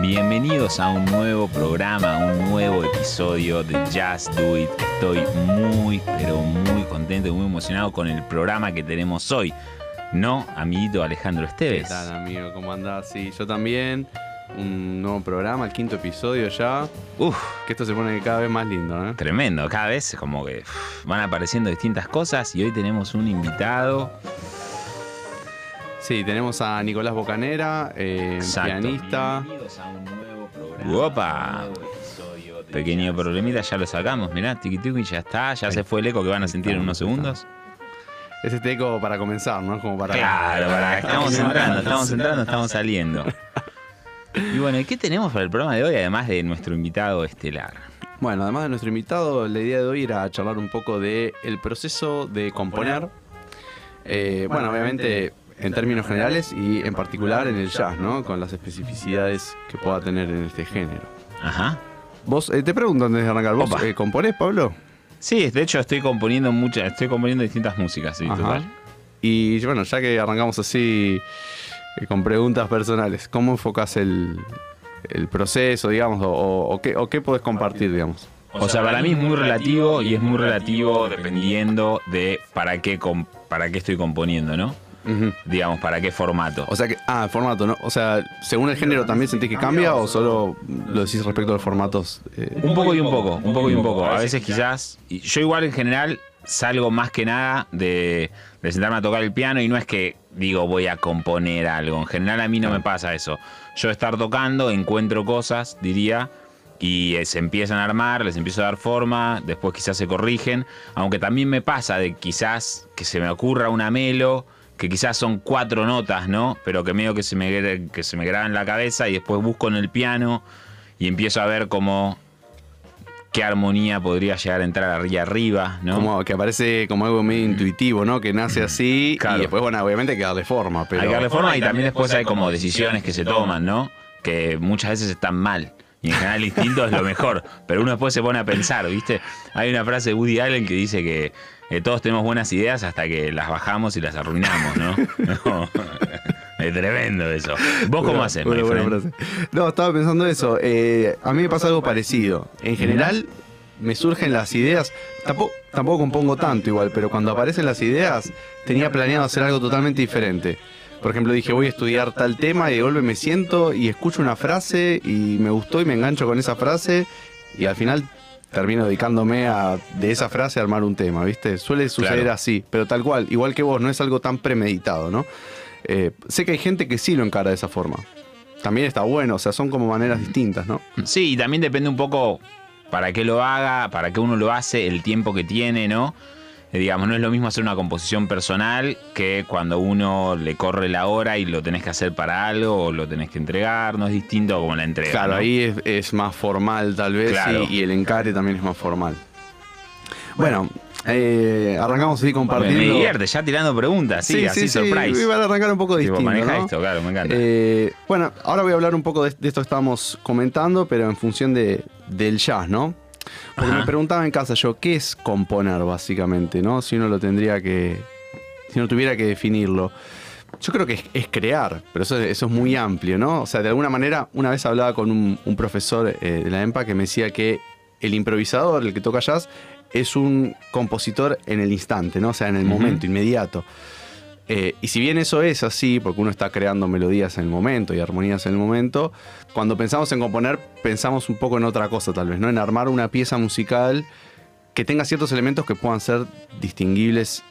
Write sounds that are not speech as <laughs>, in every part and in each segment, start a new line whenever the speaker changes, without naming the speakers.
Bienvenidos a un nuevo programa, un nuevo episodio de Just Do It. Estoy muy, pero muy contento y muy emocionado con el programa que tenemos hoy. ¿No, amiguito Alejandro Esteves?
¿Qué tal, amigo? ¿Cómo andás? Sí, yo también. Un nuevo programa, el quinto episodio ya.
Uf,
Que esto se pone cada vez más lindo, ¿eh?
tremendo. Cada vez como que van apareciendo distintas cosas y hoy tenemos un invitado.
Sí, tenemos a Nicolás Bocanera, eh, pianista.
Bienvenidos a un nuevo programa. Opa. un nuevo episodio de Pequeño problemita, ya lo sacamos, mirá, tiqui tiqui, ya está, ya se fue el eco que van a sentir en unos segundos.
Es este eco para comenzar, ¿no? Como para.
Claro, para, <laughs> estamos entrando, estamos entrando, estamos saliendo. Y bueno, ¿y qué tenemos para el programa de hoy, además de nuestro invitado estelar?
Bueno, además de nuestro invitado, la idea de hoy era charlar un poco de el proceso de componer. Eh, bueno, obviamente en términos generales y en particular en el jazz, ¿no? Con las especificidades que pueda tener en este género.
Ajá.
Vos, eh, te pregunto antes de arrancar, ¿vos eh, componés, Pablo?
Sí, de hecho estoy componiendo muchas, estoy componiendo distintas músicas, sí,
Ajá.
total.
Y bueno, ya que arrancamos así con preguntas personales, ¿cómo enfocas el, el proceso, digamos, o, o- o qué, o qué podés compartir, digamos?
O sea, para mí es muy relativo y es muy relativo dependiendo de para qué, com- para qué estoy componiendo, ¿no? Digamos, para qué formato.
O sea que, ah, el formato, ¿no? O sea, según el género también sentís que cambia o solo lo decís respecto a los formatos. eh?
Un poco y un poco, un poco y un poco. A veces quizás. Yo igual en general salgo más que nada de, de sentarme a tocar el piano y no es que digo voy a componer algo. En general a mí no me pasa eso. Yo estar tocando, encuentro cosas, diría, y eh, se empiezan a armar, les empiezo a dar forma, después quizás se corrigen. Aunque también me pasa de quizás que se me ocurra una melo, que quizás son cuatro notas, ¿no? Pero que medio que se me, que se me graba en la cabeza y después busco en el piano y empiezo a ver cómo qué armonía podría llegar a entrar ahí arriba, ¿no?
Como que aparece como algo medio intuitivo, ¿no? Que nace así
Claro.
y después, bueno, obviamente hay que darle forma, pero...
Hay que darle forma y también después hay como decisiones que se toman, ¿no? Que muchas veces están mal. Y en general el instinto es lo mejor. Pero uno después se pone a pensar, ¿viste? Hay una frase de Woody Allen que dice que eh, todos tenemos buenas ideas hasta que las bajamos y las arruinamos, ¿no? <laughs> No. Es tremendo eso. ¿Vos cómo haces, friend?
frase. No, estaba pensando eso. Eh, a mí me pasa algo parecido. En general, me surgen las ideas. Tampoco, tampoco compongo tanto igual, pero cuando aparecen las ideas, tenía planeado hacer algo totalmente diferente. Por ejemplo, dije, voy a estudiar tal tema y de golpe me siento y escucho una frase y me gustó y me engancho con esa frase y al final termino dedicándome a de esa frase a armar un tema, ¿viste? Suele suceder
Claro.
así, pero tal cual, igual que vos, no es algo tan premeditado, ¿no? Eh, sé que hay gente que sí lo encara de esa forma. También está bueno, o sea, son como maneras distintas, ¿no?
Sí, y también depende un poco para qué lo haga, para qué uno lo hace, el tiempo que tiene, ¿no? Eh, digamos, no es lo mismo hacer una composición personal que cuando uno le corre la hora y lo tenés que hacer para algo o lo tenés que entregar, no es distinto como la entrega.
Claro,
¿no?
ahí es, es más formal tal vez
Claro.
y, y el encare también es más formal. Bueno, eh, arrancamos así compartiendo.
me divierte, ya tirando preguntas, sí, así surprise.
Iba a arrancar un poco distinto.
maneja
¿no?
esto, claro, me encanta.
Eh, bueno, ahora voy a hablar un poco de, de esto que estábamos comentando, pero en función de, del jazz, ¿no? Porque
Ajá.
me preguntaba en casa yo, ¿qué es componer básicamente, no? Si uno lo tendría que. Si uno tuviera que definirlo. Yo creo que es, es crear, pero eso, eso es muy amplio, ¿no? O sea, de alguna manera, una vez hablaba con un, un profesor eh, de la EMPA que me decía que el improvisador, el que toca jazz, es un compositor en el instante, ¿no? O sea, en el momento, inmediato. Eh, y si bien eso es así, porque uno está creando melodías en el momento y armonías en el momento, cuando pensamos en componer, pensamos un poco en otra cosa tal vez, ¿no? En armar una pieza musical que tenga ciertos elementos que puedan ser distinguibles,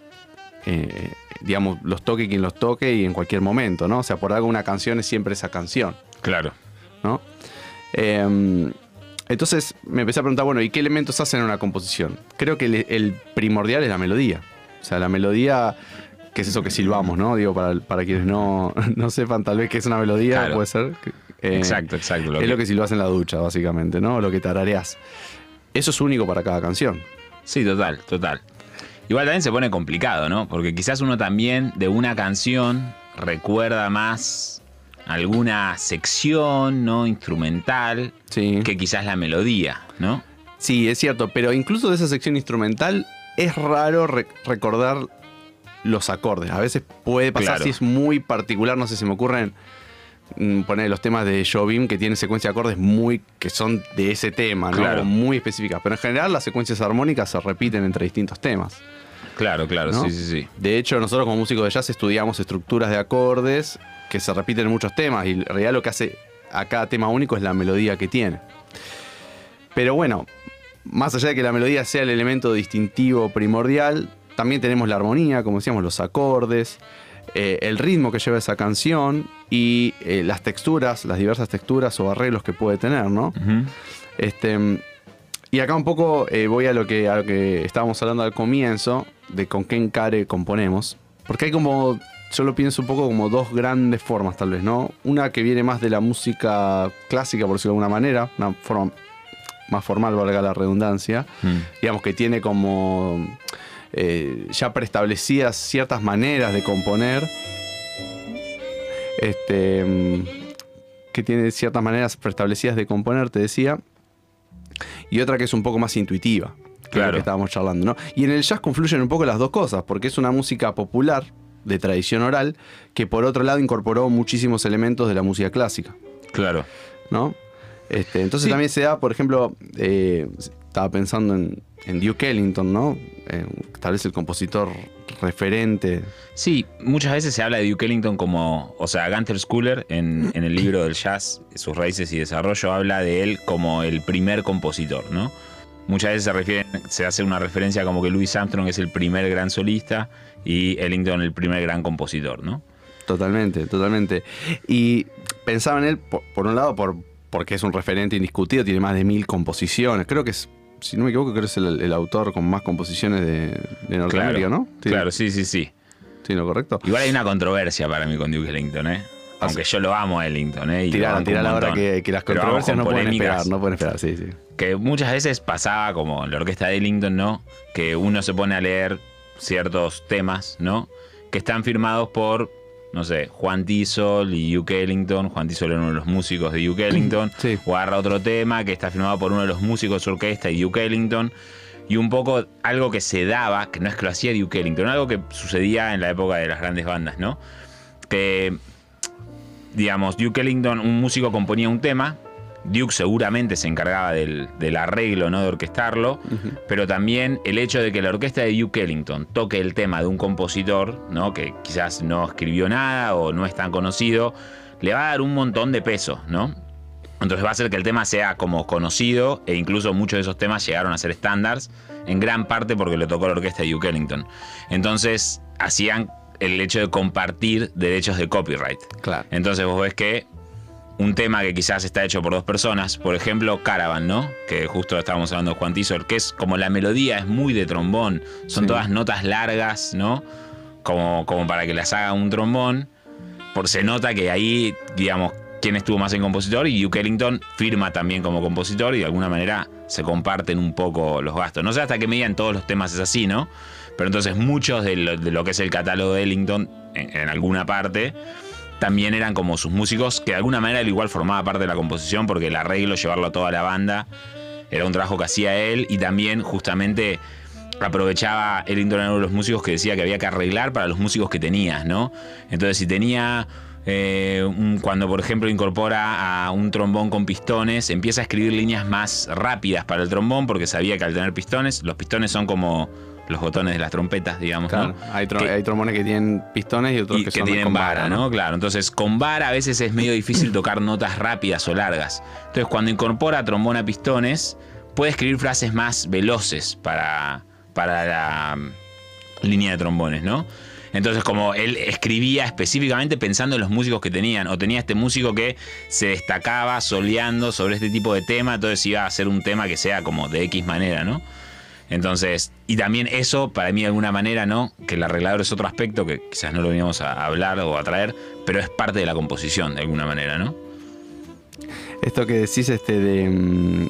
eh, digamos, los toque quien los toque y en cualquier momento, ¿no? O sea, por algo una canción es siempre esa canción,
Claro.
¿no? Eh, entonces me empecé a preguntar, bueno, ¿y qué elementos hacen una composición? Creo que el, el primordial es la melodía. O sea, la melodía, que es eso que silbamos, ¿no? Digo, para, para quienes no, <laughs> no sepan tal vez qué es una melodía,
Claro.
puede ser. Eh,
exacto, exacto. lo
es
que-
lo que silbas en la ducha, básicamente, ¿no? Lo que tarareás. Eso es único para cada canción.
Sí, total, total. Igual también se pone complicado, ¿no? Porque quizás uno también de una canción recuerda más alguna sección, ¿no? Instrumental,
Sí.
que quizás la melodía, ¿no?
Sí, es cierto, pero incluso de esa sección instrumental es raro re- recordar los acordes. A veces puede pasar
Claro.
si es muy particular, no sé, se me ocurren mm, poner los temas de Jobim que tienen secuencia de acordes muy que son de ese tema, ¿no?
Claro.
Muy específicas. Pero en general las secuencias armónicas se repiten entre distintos temas.
Claro, claro,
¿no?
sí, sí, sí.
De hecho, nosotros como músicos de jazz estudiamos estructuras de acordes que se repiten en muchos temas y en realidad lo que hace a cada tema único es la melodía que tiene. Pero bueno, más allá de que la melodía sea el elemento distintivo primordial, también tenemos la armonía, como decíamos, los acordes, eh, el ritmo que lleva esa canción y eh, las texturas, las diversas texturas o arreglos que puede tener, ¿no? Este, y acá un poco eh, voy a lo, que, a lo que estábamos hablando al comienzo, de con qué encare componemos. Porque hay como, yo lo pienso un poco como dos grandes formas tal vez, ¿no? Una que viene más de la música clásica, por decirlo de alguna manera, una forma más formal, valga la redundancia,
Mm.
digamos que tiene como eh, ya preestablecidas ciertas maneras de componer. Este. mm, Que tiene ciertas maneras preestablecidas de componer, te decía. Y otra que es un poco más intuitiva. Que es
Claro.
que estábamos charlando, ¿no? Y en el jazz confluyen un poco las dos cosas, porque es una música popular, de tradición oral, que por otro lado incorporó muchísimos elementos de la música clásica.
Claro.
¿no? Este, entonces
Sí.
también se da, por ejemplo, eh, estaba pensando en, en Duke Ellington, ¿no? Eh, tal vez el compositor referente.
Sí, muchas veces se habla de Duke Ellington como, o sea, Gunther Schuller en, en el libro del jazz, sus raíces y desarrollo, habla de él como el primer compositor, ¿no? Muchas veces se, refieren, se hace una referencia como que Louis Armstrong es el primer gran solista y Ellington el primer gran compositor, ¿no?
Totalmente, totalmente. Y pensaba en él, por, por un lado, por, porque es un referente indiscutido, tiene más de mil composiciones. Creo que es, si no me equivoco, creo que es el, el autor con más composiciones de, de Norteamérica, ¿no? Sí,
Claro, sí, sí, sí.
Sí, ¿no? Correcto.
Igual hay una controversia para mí con Duke Ellington, ¿eh? Aunque yo lo amo a Ellington, ¿eh? Y un
tirala ahora
montón.
que, que las controversias
con
no pueden esperar, no pueden esperar, sí, sí.
que muchas veces pasaba como en la orquesta de Ellington, ¿no? Que uno se pone a leer ciertos temas, ¿no? Que están firmados por, no sé, Juan Tisol y Duke Ellington. Juan Tisol era uno de los músicos de Duke Ellington.
Sí.
O agarra otro tema que está firmado por uno de los músicos de orquesta y Duke Ellington. Y un poco algo que se daba, que no es que lo hacía Duke Ellington, algo que sucedía en la época de las grandes bandas, ¿no? Que digamos, Duke Ellington, un músico componía un tema, Duke seguramente se encargaba del, del arreglo, ¿no? De orquestarlo, pero también el hecho de que la orquesta de Duke Ellington toque el tema de un compositor, ¿no? Que quizás no escribió nada o no es tan conocido, le va a dar un montón de peso, ¿no? Entonces va a hacer que el tema sea como conocido e incluso muchos de esos temas llegaron a ser estándares, en gran parte porque le tocó la orquesta de Duke Ellington. Entonces hacían el hecho de compartir derechos de copyright.
Claro.
Entonces vos ves que un tema que quizás está hecho por dos personas, por ejemplo Caravan, ¿no? Que justo estábamos hablando de Juan que es como la melodía es muy de trombón, son
Sí.
todas notas largas, ¿no? Como, como para que las haga un trombón. Por, se nota que ahí, digamos, quién estuvo más en compositor y Duke Ellington firma también como compositor y de alguna manera se comparten un poco los gastos. No sé hasta qué medida en todos los temas es así, ¿no? Pero entonces muchos de lo, de lo que es el catálogo de Ellington, en, en alguna parte, también eran como sus músicos, que de alguna manera él igual formaba parte de la composición, porque el arreglo, llevarlo a toda la banda, era un trabajo que hacía él y también justamente aprovechaba Ellington era uno de los músicos que decía que había que arreglar para los músicos que tenías, ¿no? Entonces si tenía... eh, cuando por ejemplo incorpora a un trombón con pistones, empieza a escribir líneas más rápidas para el trombón porque sabía que al tener pistones, los pistones son como los botones de las trompetas, digamos,
Claro,
¿no?
hay,
Que-
hay trombones que tienen pistones y otros
y
que,
que,
son
tienen
con
vara, ¿no? Claro, entonces con vara a veces es medio difícil tocar notas rápidas o largas. Entonces cuando incorpora trombón a pistones, puede escribir frases más veloces para, para la mm, línea de trombones, ¿no? Entonces como él escribía específicamente pensando en los músicos que tenían, o tenía este músico que se destacaba soleando sobre este tipo de tema, entonces iba a hacer un tema que sea como de X manera, ¿no? Entonces, y también eso, para mí de alguna manera, ¿no? Que el arreglador es otro aspecto que quizás no lo veníamos a hablar o a traer, pero es parte de la composición de alguna manera, ¿no?
Esto que decís este de, mm,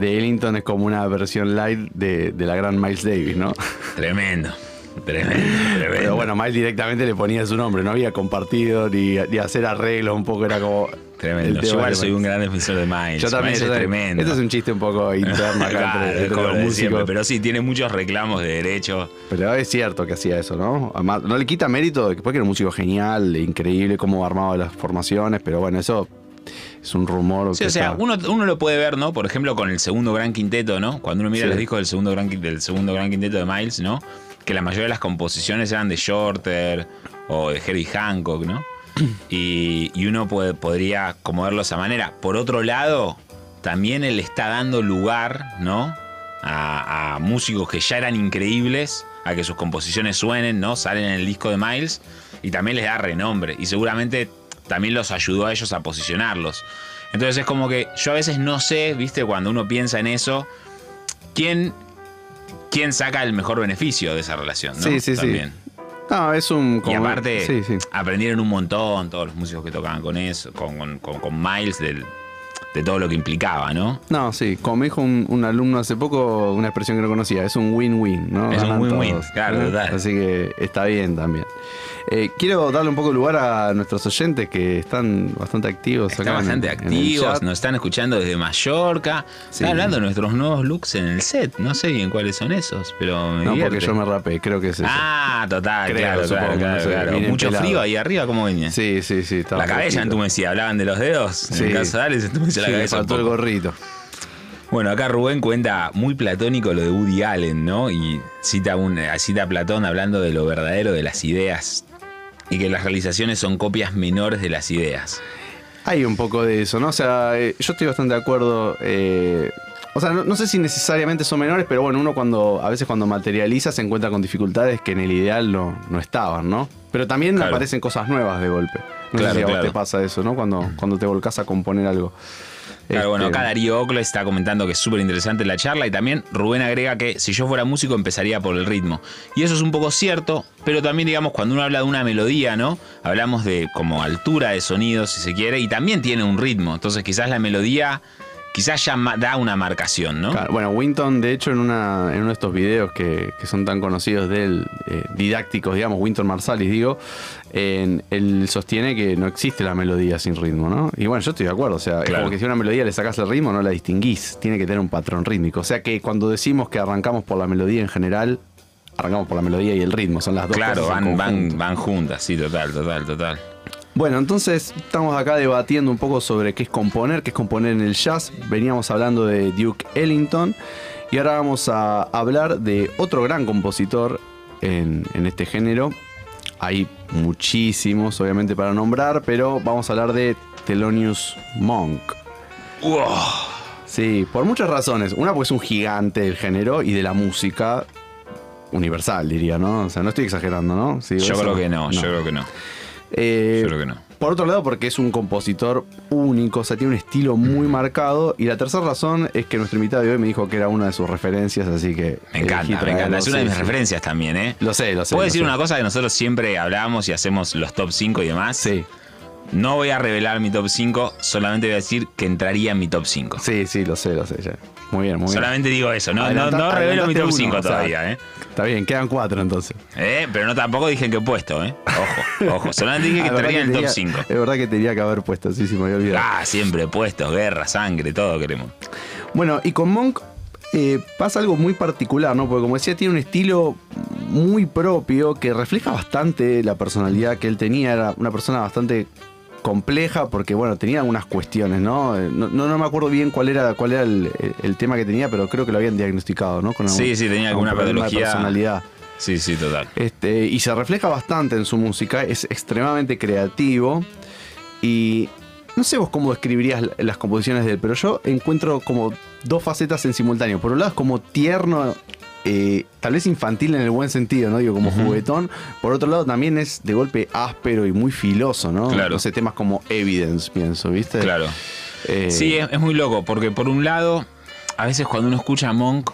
de Ellington es como una versión light de, de la gran Miles Davis, ¿no? <laughs>
Tremendo, tremendo, tremendo.
Pero bueno, Miles directamente le ponía su nombre, no había compartido ni, ni hacer arreglos, un poco era como
Tremendo. Yo igual soy un gran defensor de Miles.
Yo también.
Miles
yo
es
también.
tremendo.
Esto es un chiste un poco interno acá
Claro, <laughs>
entre,
es
entre
como
los
lo de
músicos.
siempre, pero sí, tiene muchos reclamos de derechos.
Pero es cierto que hacía eso, ¿no? Además, no le quita mérito después que era un músico genial, increíble, cómo armaba las formaciones, pero bueno, eso es un rumor.
Sí,
que
o sea,
está-
uno, uno lo puede ver, ¿no? Por ejemplo, con el segundo gran quinteto, ¿no? Cuando uno mira
Sí.
los discos del segundo, gran, del segundo gran quinteto de Miles, ¿no? Que la mayoría de las composiciones eran de Shorter o de Herbie Hancock, ¿no? <clears throat> Y, y uno puede, podría como verlo de esa manera. Por otro lado, también él está dando lugar, ¿no? A, a músicos que ya eran increíbles, a que sus composiciones suenen, ¿no? Salen en el disco de Miles y también les da renombre. Y seguramente también los ayudó a ellos a posicionarlos. Entonces es como que yo a veces no sé, ¿viste? Cuando uno piensa en eso, quién, quién saca el mejor beneficio de esa relación, ¿no?
Sí, sí, sí. No, es un.
Y aparte,
Sí, sí.
aprendieron un montón todos los músicos que tocaban con eso, con, con- con- con Miles, del- de todo lo que implicaba, ¿no?
No, sí, como dijo un, un alumno hace poco, una expresión que no conocía, es un win-win, ¿no?
Es un win-win, claro, total.
Así que está bien también. Eh, quiero darle un poco de lugar a nuestros oyentes que están bastante activos
Están
acá en-
bastante
en
activos, nos están escuchando desde Mallorca.
Sí.
Están hablando de nuestros nuevos looks en el set. No sé bien cuáles son esos, pero me
No, porque yo me rapé, creo que es eso.
Ah, total,
Creo,
claro,
supongo,
claro,
no
claro,
sé,
claro.
vienen
Mucho frío ahí arriba, ¿cómo venía?
Sí, sí, sí.
La cabeza entumecida, hablaban de los dedos. En
Sí.
el caso de Alex, la cabeza. un
faltó el
poco.
gorrito.
Bueno, acá Rubén cuenta muy platónico lo de Woody Allen, ¿no? Y cita, un, cita a Platón hablando de lo verdadero de las ideas y que las realizaciones son copias menores de las ideas.
Hay un poco de eso, ¿no? O sea, eh, yo estoy bastante de acuerdo. eh, o sea, no, no sé si necesariamente son menores, pero bueno, uno cuando a veces cuando materializa se encuentra con dificultades que en el ideal no, no estaban, ¿no? Pero también
Claro.
aparecen cosas nuevas de golpe. No
Claro,
sé si a vos
claro.
te pasa eso, ¿no? Cuando, cuando te volcás a componer algo.
Claro, bueno,
Este,
acá Darío Oclo está comentando que es súper interesante la charla y también Rubén agrega que si yo fuera músico empezaría por el ritmo. Y eso es un poco cierto, pero también digamos cuando uno habla de una melodía, ¿no? Hablamos de como altura de sonido, si se quiere, y también tiene un ritmo. Entonces quizás la melodía, quizás ya da una marcación, ¿no?
Claro, bueno, Winton, de hecho, en, una, en uno de estos videos que, que son tan conocidos de él, eh, didácticos, digamos, Winton Marsalis, digo, en- él sostiene que no existe la melodía sin ritmo, ¿no? Y bueno, yo estoy de acuerdo, o sea, es
Claro.
como que si a una melodía le sacas el ritmo, no la distinguís, tiene que tener un patrón rítmico. O sea que cuando decimos que arrancamos por la melodía en general, arrancamos por la melodía y el ritmo, son las dos
Claro,
cosas
van,
en
van,
conjunto.
van juntas, sí, total, total, total.
Bueno, entonces estamos acá debatiendo un poco sobre qué es componer, qué es componer en el jazz. Veníamos hablando de Duke Ellington y ahora vamos a hablar de otro gran compositor en, en este género. Hay muchísimos, obviamente, para nombrar, pero vamos a hablar de Thelonious Monk. Sí, por muchas razones. Una, porque es un gigante del género y de la música universal, diría, ¿no? O sea, no estoy exagerando, ¿no? Sí,
Yo
eso-
creo que no, yo creo que no.
Eh,
Yo creo que no.
por otro lado, porque es un compositor único, o sea, tiene un estilo muy marcado. Y la tercera razón es que nuestro invitado de hoy me dijo que era una de sus referencias, así que.
Me encanta, me encanta. Es una de mis
sí.
referencias también, ¿eh?
Lo sé, lo sé.
Puedo
lo
decir
sé.
una cosa que nosotros siempre hablamos y hacemos los top 5 y demás.
Sí,
No voy a revelar mi top 5, solamente voy a decir que entraría en mi top 5.
sí, sí, lo sé, lo sé. Ya. Muy bien, muy bien.
Solamente digo eso, no, no,
Adelanta-
no revelo mi top
uno,
5
o sea,
todavía, ¿eh?
Está bien, quedan cuatro entonces.
¿eh? Pero no tampoco dije en qué puesto, ¿eh? Ojo, <laughs> ojo. Solamente dije
Ah,
que
verdad
estaría en el top
tenía-
5.
Es verdad que tenía que haber puesto, sí, sí, me había olvidado.
Ah, siempre puestos, guerra, sangre, todo queremos.
Bueno, y con Monk eh, pasa algo muy particular, ¿no? Porque como decía, tiene un estilo muy propio que refleja bastante la personalidad que él tenía. Era una persona bastante compleja porque, bueno, tenía algunas cuestiones, ¿no? Eh, No, no, no me acuerdo bien cuál era, cuál era el, el tema que tenía, pero creo que lo habían diagnosticado, ¿no? Con
Sí, sí, tenía alguna
de
patología.
personalidad.
Sí, sí, total.
Este, y se refleja bastante en su música, es extremadamente creativo y no sé vos cómo describirías las composiciones de él, pero yo encuentro como dos facetas en simultáneo. Por un lado es como tierno, eh, tal vez infantil en el buen sentido, ¿no? Digo, como juguetón. Por otro lado también es de golpe áspero y muy filoso, ¿no?
Claro.
Temas como Evidence, pienso, ¿viste?
Claro.
Eh,
Sí, es, es muy loco, porque por un lado, a veces cuando uno escucha a Monk,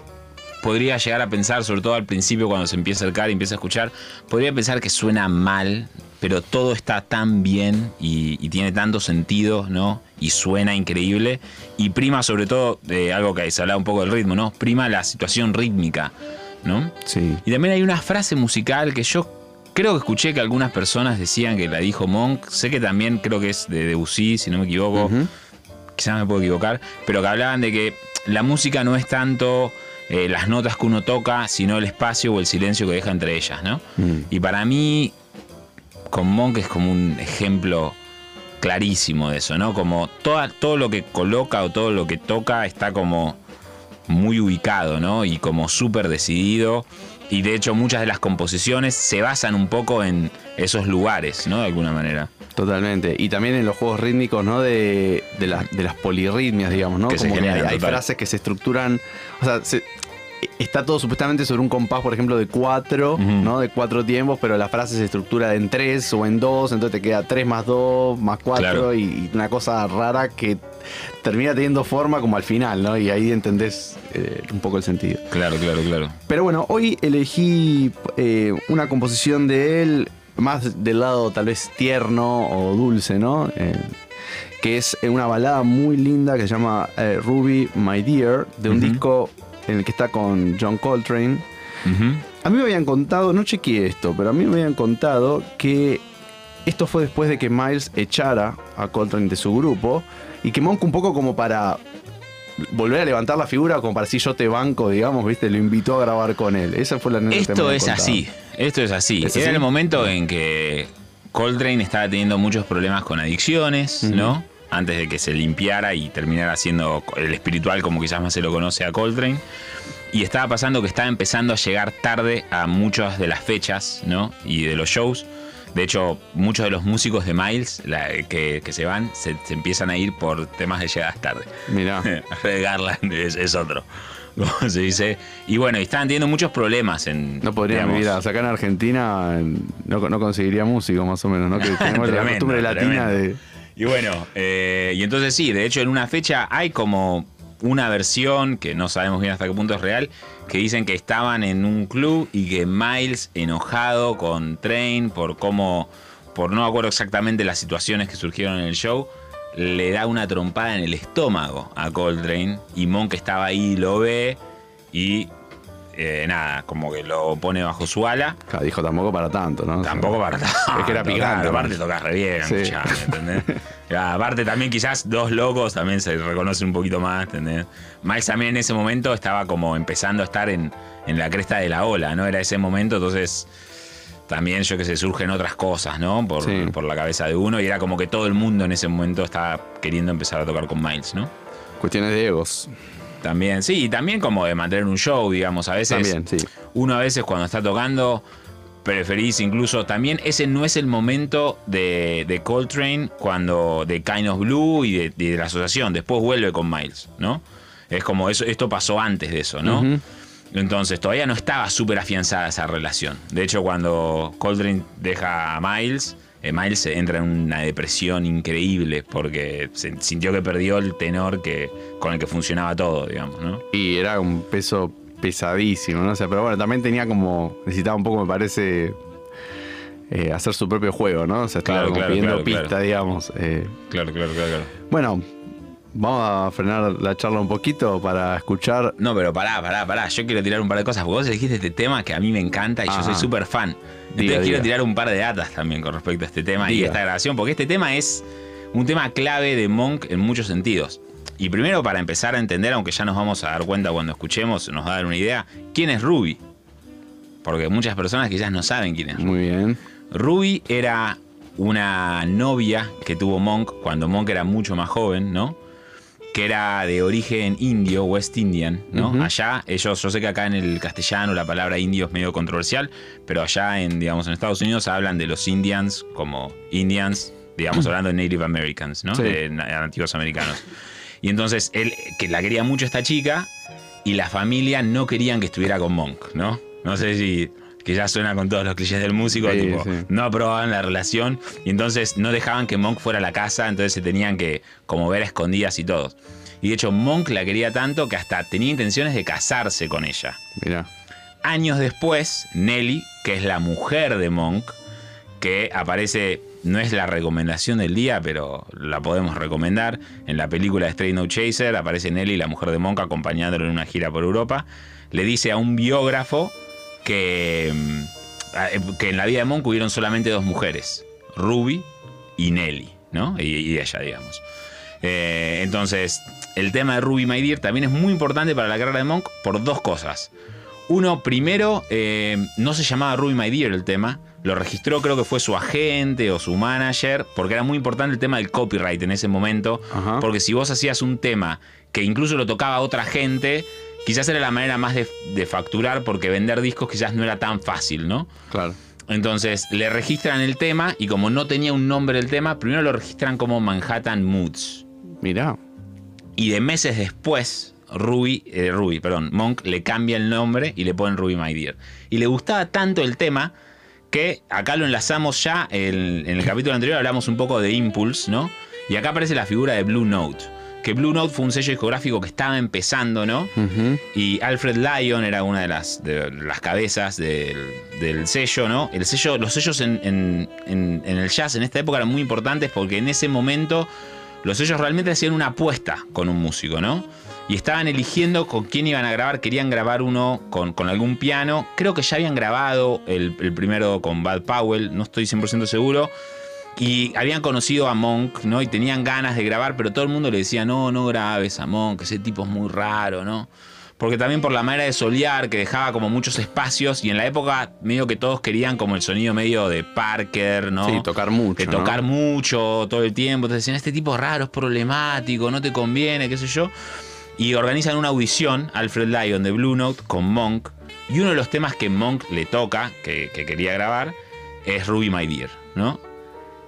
podría llegar a pensar, sobre todo al principio cuando se empieza a acercar y empieza a escuchar, podría pensar que suena mal, pero todo está tan bien y, y tiene tanto sentido, ¿no? Y suena increíble. Y prima sobre todo de algo que se hablaba un poco del ritmo, ¿no? Prima la situación rítmica, ¿no?
Sí.
Y también hay una frase musical que yo creo que escuché que algunas personas decían que la dijo Monk. Sé que también creo que es de Debussy, si no me equivoco. Quizás me puedo equivocar. Pero que hablaban de que la música no es tanto eh, las notas que uno toca, sino el espacio o el silencio que deja entre ellas, ¿no?
Mm.
Y para mí, con Monk es como un ejemplo clarísimo de eso, ¿no? Como toda, todo lo que coloca o todo lo que toca está como muy ubicado, ¿no? Y como súper decidido. Y de hecho muchas de las composiciones se basan un poco en esos lugares, ¿no? De alguna manera.
Totalmente. Y también en los juegos rítmicos, ¿no? De, de, las- de las polirritmias, digamos, ¿no?
Que se
Como que
generan,
hay, hay frases que se estructuran. O sea, se- está todo supuestamente sobre un compás, por ejemplo, de cuatro. ¿no? De cuatro tiempos, pero la frase se estructura en tres o en dos, entonces te queda tres más dos, más cuatro,
Claro.
y, y una cosa rara que termina teniendo forma como al final, ¿no? Y ahí entendés eh, un poco el sentido.
Claro, claro, claro.
Pero bueno, hoy elegí eh, una composición de él más del lado tal vez tierno o dulce, ¿no? Eh, que es una balada muy linda que se llama Ruby My Dear, de un disco en el que está con John Coltrane. A mí me habían contado, no chequeé esto, pero a mí me habían contado que esto fue después de que Miles echara a Coltrane de su grupo y que Monk un poco como para volver a levantar la figura, como para decir yo te banco, digamos, ¿viste? Lo invitó a grabar con él. Esa fue la
Esto es
contado.
así, esto es así.
¿Es
Era
así?
el momento en que Coltrane estaba teniendo muchos problemas con adicciones. ¿no? Antes de que se limpiara y terminara siendo el espiritual como quizás más se lo conoce a Coltrane. Y estaba pasando que estaba empezando a llegar tarde a muchas de las fechas, ¿no? Y de los shows. De hecho, muchos de los músicos de Miles la- que, que se van se, se empiezan a ir por temas de llegadas tarde.
Mirá. <laughs>
Red Garland es, es otro. <laughs> Como se dice. Y bueno, y estaban teniendo muchos problemas en.
No podría
digamos,
vivir acá en Argentina, no, no conseguiría músicos más o menos, ¿no? Que <laughs> tenemos la
Tremendo,
costumbre latina
tremendo.
de...
Y bueno, eh, y entonces sí, de hecho en una fecha hay como una versión, que no sabemos bien hasta qué punto es real, que dicen que estaban en un club y que Miles enojado con Train por cómo, por no acuerdo exactamente las situaciones que surgieron en el show, le da una trompada en el estómago a Coltrane y Monk estaba ahí, lo ve y eh, nada, como que lo pone bajo su ala.
Claro, dijo tampoco para tanto, ¿no?
Tampoco para tanto.
Es que era picante,
Aparte tocas re bien,
Sí.
escuchame, ¿entendés? <laughs> Ya, aparte también quizás dos locos también se reconocen un poquito más, ¿entendés? Miles también en ese momento estaba como empezando a estar en, en la cresta de la ola, ¿no? Era ese momento, entonces también yo que sé, surgen otras cosas, ¿no? Por,
Sí.
por la cabeza de uno y era como que todo el mundo en ese momento estaba queriendo empezar a tocar con Miles, ¿no?
Cuestiones de egos.
También, sí, y también como de mantener un show, digamos, a veces
También, sí.
uno a veces cuando está tocando preferís incluso también ese no es el momento de, de Coltrane cuando de Kind of Blue y de, de la asociación después vuelve con Miles no es como eso esto pasó antes de eso no entonces todavía no estaba súper afianzada esa relación. De hecho cuando Coltrane deja a Miles eh, Miles entra en una depresión increíble porque se sintió que perdió el tenor que con el que funcionaba todo digamos no
Y era un peso pesadísimo, ¿no? O sea, pero bueno, también tenía como. Necesitaba un poco, me parece. eh, hacer su propio juego, ¿no? O sea, estaba
Claro,
pidiendo
claro,
pista, digamos. eh.
claro claro claro claro
Bueno, vamos a frenar la charla un poquito para escuchar.
No, pero pará, pará, pará. Yo quiero tirar un par de cosas. Porque vos elegiste este tema que a mí me encanta y yo soy súper fan. Entonces
Diga,
quiero
diga.
tirar un par de datas también con respecto a este tema y
Diga.
esta grabación. Porque este tema es un tema clave de Monk en muchos sentidos. Y primero, para empezar a entender, aunque ya nos vamos a dar cuenta cuando escuchemos, nos va a dar una idea, ¿quién es Ruby? Porque muchas personas quizás no saben quién es Ruby.
Muy bien.
Ruby era una novia que tuvo Monk cuando Monk era mucho más joven, ¿no? Que era de origen indio, West Indian, ¿no? Allá, ellos, yo sé que acá en el castellano la palabra indio es medio controversial, pero allá en, digamos, en Estados Unidos hablan de los Indians como Indians, digamos, <clears throat> hablando de Native Americans, ¿no?
Sí.
De na- nativos americanos. Y entonces él, que la quería mucho esta chica, y la familia no querían que estuviera con Monk, ¿no? No sé si. Que ya suena con todos los clichés del músico,
Sí,
tipo,
sí.
no aprobaban la relación y entonces no dejaban que Monk fuera a la casa, entonces se tenían que como ver a escondidas y todo. Y de hecho Monk la quería tanto que hasta tenía intenciones de casarse con ella. Años después, Nelly, que es la mujer de Monk, que aparece, no es la recomendación del día, pero la podemos recomendar. En la película de Straight No Chaser aparece Nelly, la mujer de Monk, acompañándolo en una gira por Europa. Le dice a un biógrafo que, mm, que en la vida de Monk hubieron solamente dos mujeres, Ruby y Nelly, ¿no? Y, y ella, digamos. Eh, entonces, el tema de Ruby My Dear también es muy importante para la carrera de Monk por dos cosas. Uno, primero, eh, no se llamaba Ruby My Dear el tema, lo registró creo que fue su agente o su manager, porque era muy importante el tema del copyright en ese momento,
Ajá.
porque si vos hacías un tema que incluso lo tocaba otra gente, quizás era la manera más de, de facturar, porque vender discos quizás no era tan fácil, ¿no?
Claro.
Entonces le registran el tema y como no tenía un nombre el tema, primero lo registran como Manhattan Moods.
Mirá.
Y de meses después, Ruby, eh, Ruby, perdón, Monk le cambia el nombre y le ponen Ruby My Dear. Y le gustaba tanto el tema que acá lo enlazamos ya, en el capítulo anterior hablamos un poco de Impulse, ¿no? Y acá aparece la figura de Blue Note. Que Blue Note fue un sello discográfico que estaba empezando, ¿no? Y Alfred Lyon era una de las, de las cabezas del, del sello, ¿no? El sello, los sellos en, en- en- en el jazz en esta época eran muy importantes porque en ese momento los sellos realmente hacían una apuesta con un músico, ¿no? Y estaban eligiendo con quién iban a grabar. Querían grabar uno con, con algún piano. Creo que ya habían grabado el, el primero con Bad Powell, no estoy 100% seguro. Y habían conocido a Monk, ¿no? Y tenían ganas de grabar, pero todo el mundo le decía, no, no grabes a Monk, ese tipo es muy raro, ¿no? Porque también por la manera de solear, que dejaba como muchos espacios, y en la época medio que todos querían como el sonido medio de Parker, ¿no?
Sí, tocar mucho.
de
¿no?
tocar mucho todo el tiempo. Entonces decían, este tipo es raro, es problemático, no te conviene, qué sé yo. Y organizan una audición, Alfred Lyon de Blue Note, con Monk. Y uno de los temas que Monk le toca, que, que quería grabar, es Ruby My Dear, ¿no?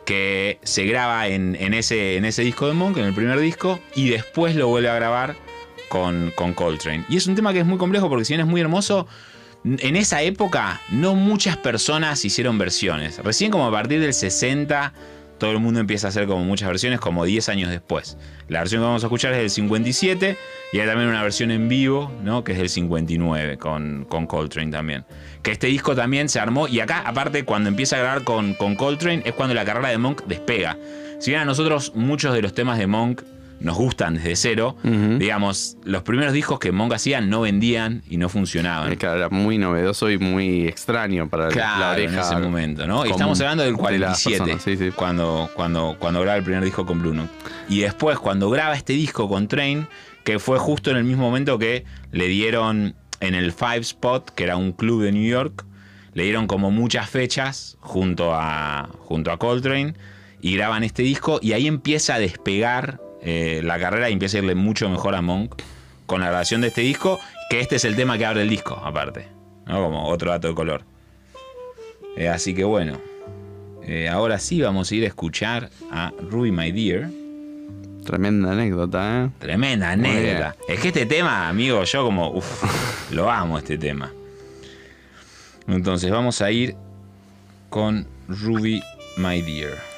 Que se graba en, en ese, en ese disco de Monk, en el primer disco, y después lo vuelve a grabar con, con Coltrane. Y es un tema que es muy complejo porque si bien es muy hermoso, en esa época no muchas personas hicieron versiones. Recién como a partir del 60 todo el mundo empieza a hacer como muchas versiones como 10 años después. La versión que vamos a escuchar es del 57 y hay también una versión en vivo, ¿no? que es del 59 con, con Coltrane también. Que este disco también se armó y acá aparte cuando empieza a grabar con, con Coltrane es cuando la carrera de Monk despega. Si bien a nosotros muchos de los temas de Monk nos gustan desde cero, digamos, los primeros discos que Monk hacía no vendían y no funcionaban.
Es que era muy novedoso y muy extraño para la
Claro,
oreja.
en ese momento, ¿no? Y estamos hablando del
de las
47,
personas, sí, sí.
Cuando, cuando, cuando graba el primer disco con Blue Note. Y después, cuando graba este disco con Train, que fue justo en el mismo momento que le dieron en el Five Spot, que era un club de New York, le dieron como muchas fechas junto a, junto a Coltrane y graban este disco y ahí empieza a despegar eh, la carrera y empieza a irle mucho mejor a Monk con la grabación de este disco, que este es el tema que abre el disco, aparte, ¿no? Como otro dato de color. Eh, así que bueno, eh, ahora sí vamos a ir a escuchar a Ruby My Dear.
Tremenda anécdota, ¿eh?
Tremenda anécdota. Es que este tema, amigo, yo como, uff, lo amo este tema. Entonces vamos a ir con Ruby My Dear.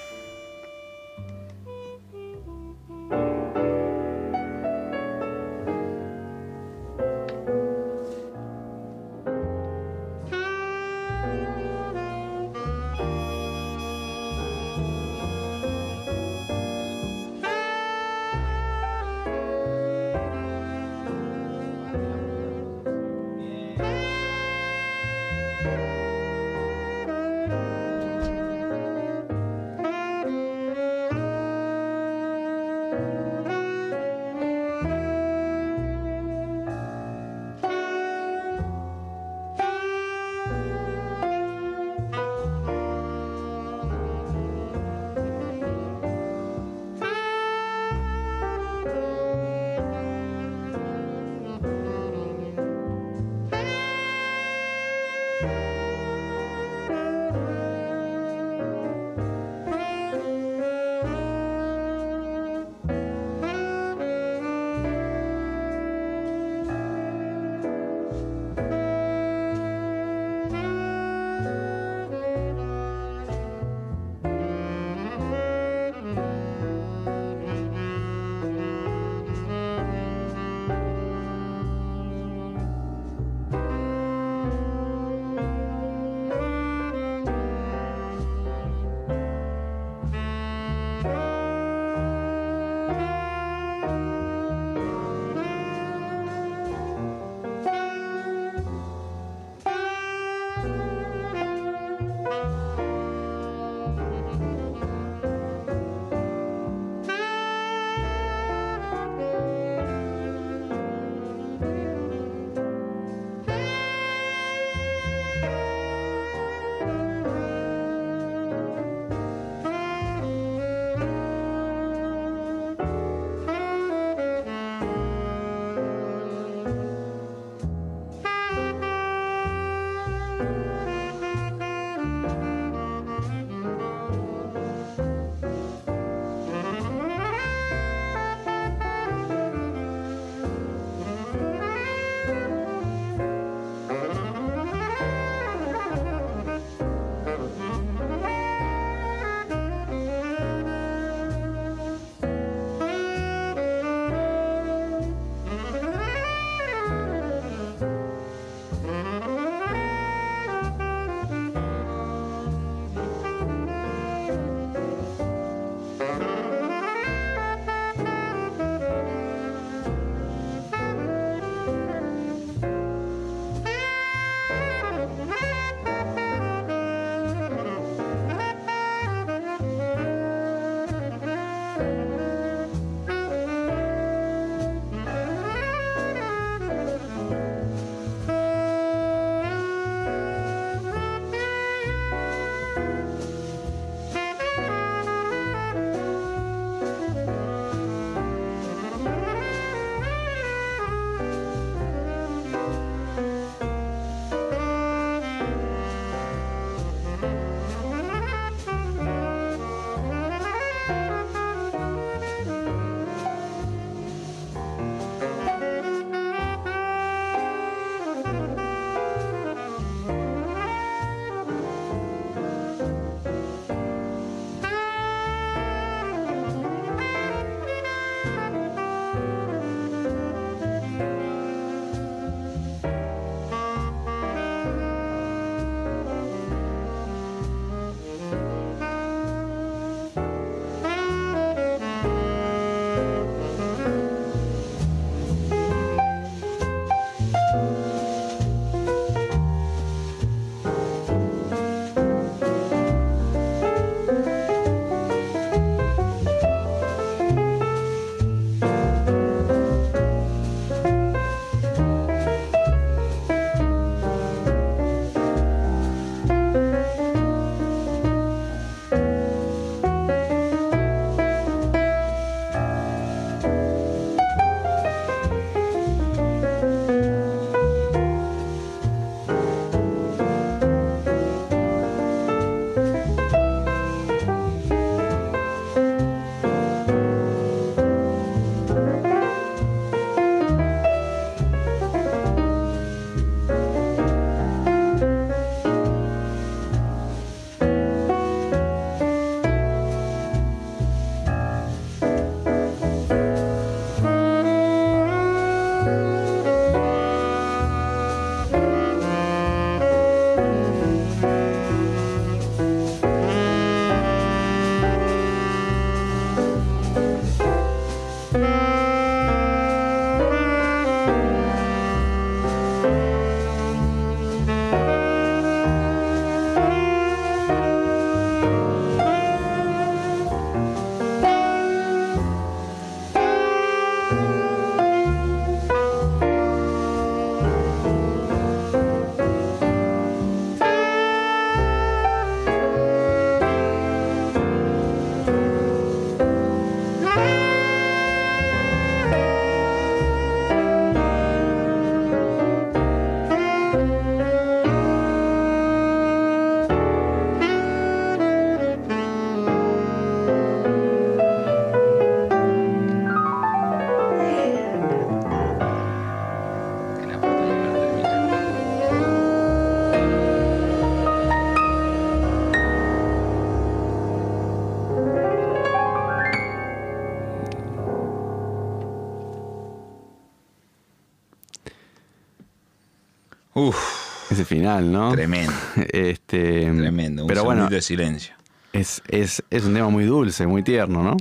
Final, ¿no?
tremendo, <laughs>
Este,
tremendo. Un
pero bueno,
de silencio.
es, es, es un tema muy dulce, muy tierno, ¿no?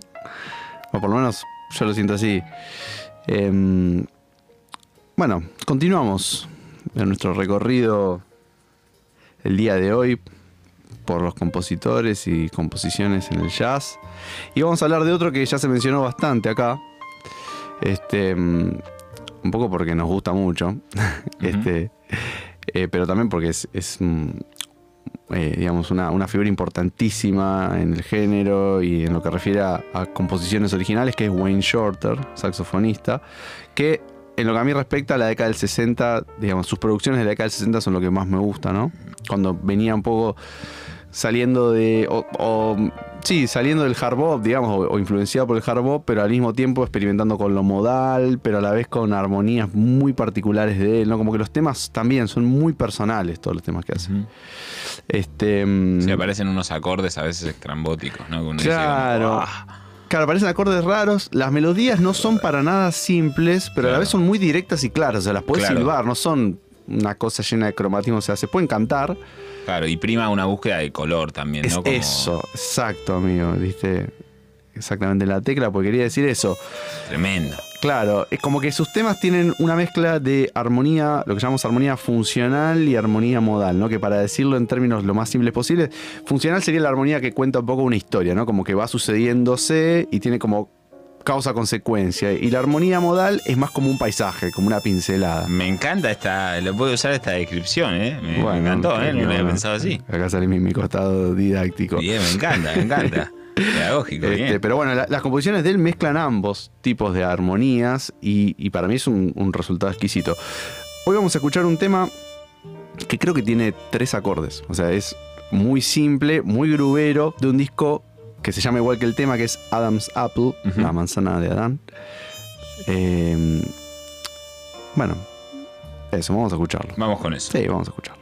O por lo menos yo lo siento así. Em, bueno, continuamos en nuestro recorrido el día de hoy por los compositores y composiciones en el jazz. Y vamos a hablar de otro que ya se mencionó bastante acá. Este, mm, un poco porque nos gusta mucho. <laughs> este, eh, pero también porque es, mm, eh, digamos, una, una figura importantísima en el género y en lo que refiere a, a composiciones originales, que es Wayne Shorter, saxofonista, que en lo que a mí respecta a la década del 60, digamos, sus producciones de la década del 60 son lo que más me gusta, ¿no? Cuando venía un poco saliendo de. O, o, sí, saliendo del hard bop, digamos, o, o influenciado por el hard bop, pero al mismo tiempo experimentando con lo modal, pero a la vez con armonías muy particulares de él, ¿no? Como que los temas también son muy personales, todos los temas que hace.
Ujú.
Este. mm,
Sí, aparecen unos acordes a veces estrambóticos, ¿no? Uno dice como,
Claro.
"Ah".
Claro, parecen acordes raros. Las melodías no son para nada simples, pero a la
Claro.
vez son muy directas y claras. O sea, las puedes
Claro.
silbar, no son una cosa llena de cromatismo. O sea, se pueden cantar.
Claro, y prima una búsqueda de color también,
Es
¿no? Como
eso, exacto, amigo. Diste exactamente la tecla porque quería decir eso.
Tremendo.
Claro, es como que sus temas tienen una mezcla de armonía, lo que llamamos armonía funcional y armonía modal, ¿no? Que para decirlo en términos lo más simples posibles, funcional sería la armonía que cuenta un poco una historia, ¿no? Como que va sucediéndose y tiene como causa-consecuencia. Y la armonía modal es más como un paisaje, como una pincelada.
Me encanta esta, lo puedo usar esta descripción, ¿eh? Me, me
Bueno,
encantó, ¿eh? No lo había pensado así.
Acá sale mi, mi costado didáctico.
Bien, me encanta, me encanta. <laughs> Pedagógico,
Este,
bien.
pero bueno, la- las composiciones de él mezclan ambos tipos de armonías y, y para mí es un, un resultado exquisito. Hoy vamos a escuchar un tema que creo que tiene tres acordes. O sea, es muy simple, muy grubero, de un disco que se llama igual que el tema, que es Adam's Apple, la manzana de Adán. Eh, bueno, eso, vamos a escucharlo.
Vamos con eso.
Sí, vamos a escucharlo.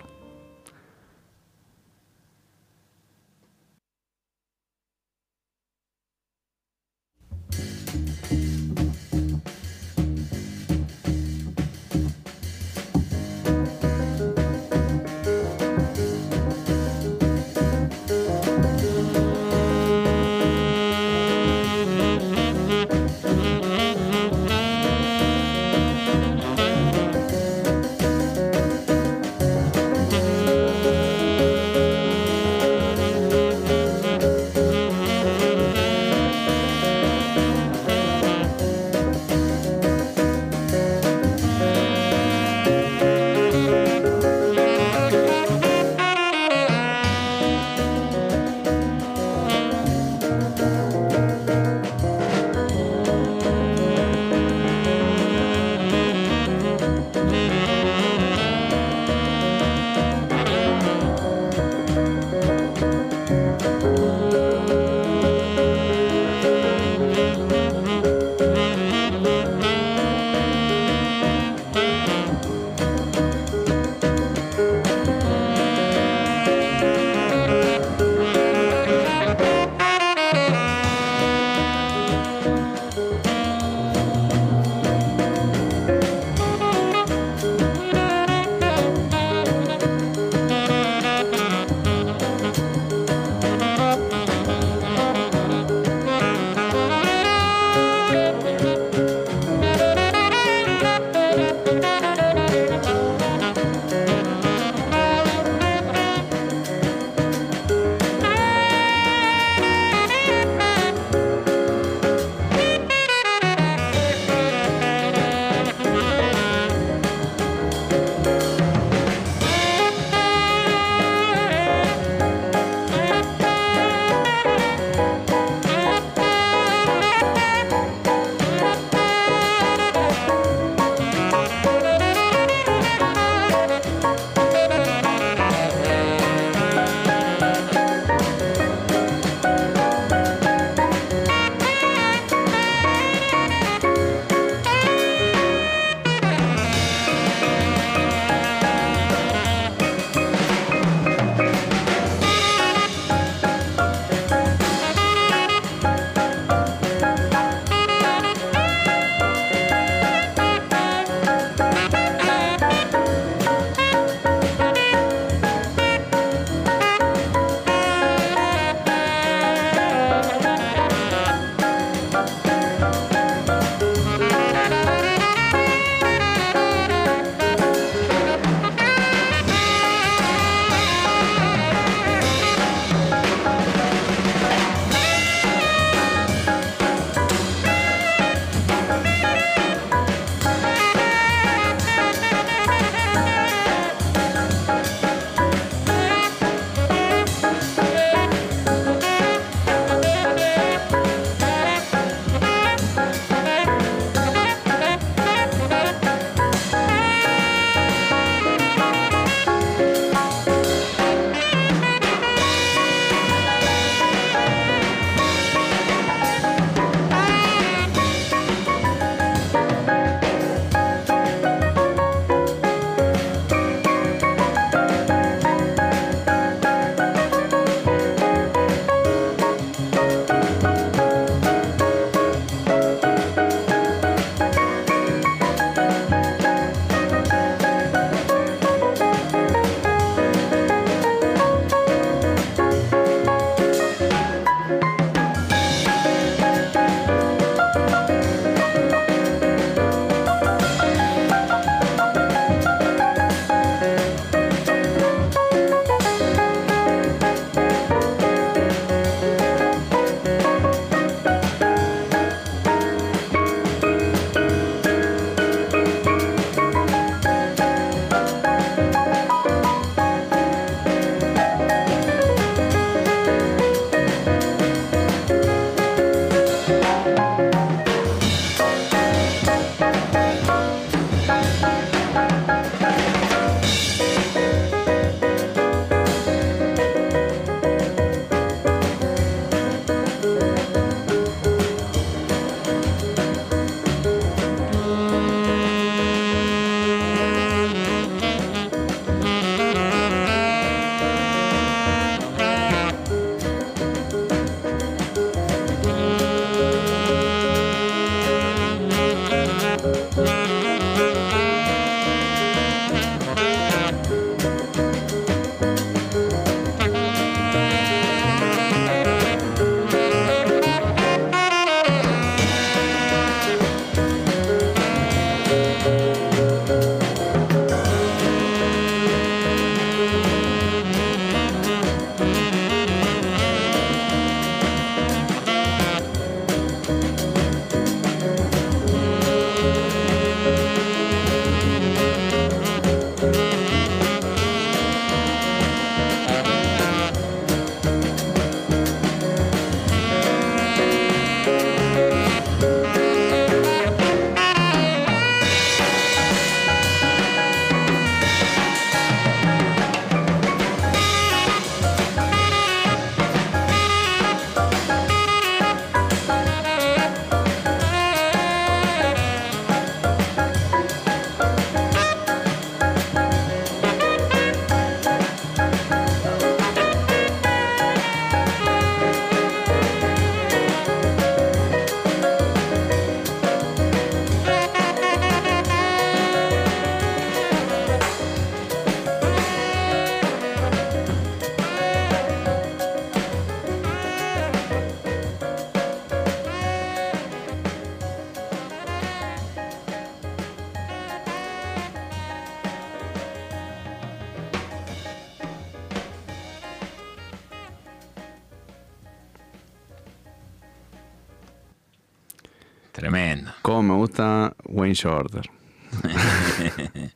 Wayne Shorter. <laughs>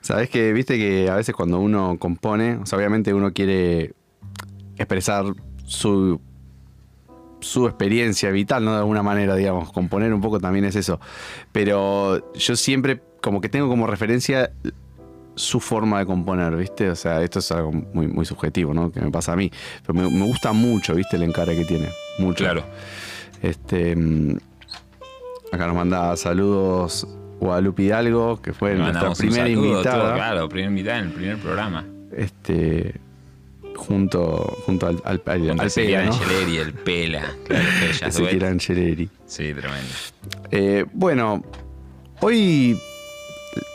Sabes que, viste que a veces cuando uno compone, o sea, obviamente uno quiere expresar su, su experiencia vital, ¿no? De alguna manera, digamos, componer un poco también es eso. Pero yo siempre como que tengo como referencia su forma de componer, ¿viste? O sea, esto es algo muy, muy subjetivo, ¿no? Que me pasa a mí. Pero me, me gusta mucho, ¿viste? El encare que tiene. Mucho.
Claro.
Este, acá nos manda saludos Guadalupe Hidalgo, que fue nuestra primera
saludo,
invitada.
todo, claro, primera invitada en el primer programa.
Este, junto, junto al, al, al, al Pela, ¿no?
Angeleri, el Pela. Claro, que. <laughs>
Angeleri.
Sí, tremendo.
Eh, bueno, hoy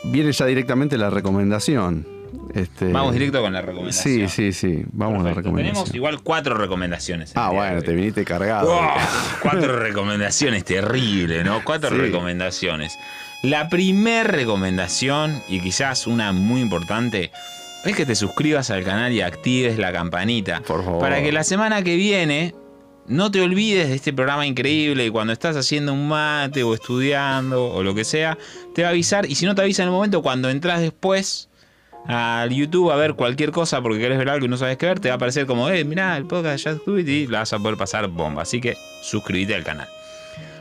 viene ya directamente la recomendación. Este,
Vamos directo con la recomendación.
Sí, sí, sí. Vamos a la recomendación.
Tenemos igual cuatro recomendaciones.
Ah,
día
bueno, te viniste cargado. <laughs>
Cuatro recomendaciones, terrible, ¿no? Cuatro
Sí.
recomendaciones. La primer recomendación, y quizás una muy importante, es que te suscribas al canal y actives la campanita.
Por favor.
Para que la semana que viene no te olvides de este programa increíble y cuando estás haciendo un mate o estudiando o lo que sea, te va a avisar. Y si no te avisa en el momento, cuando entras después al YouTube a ver cualquier cosa porque querés ver algo y no sabes qué ver, te va a aparecer como, eh, mirá, el podcast ya Quit y la vas a poder pasar bomba. Así que suscríbete al canal.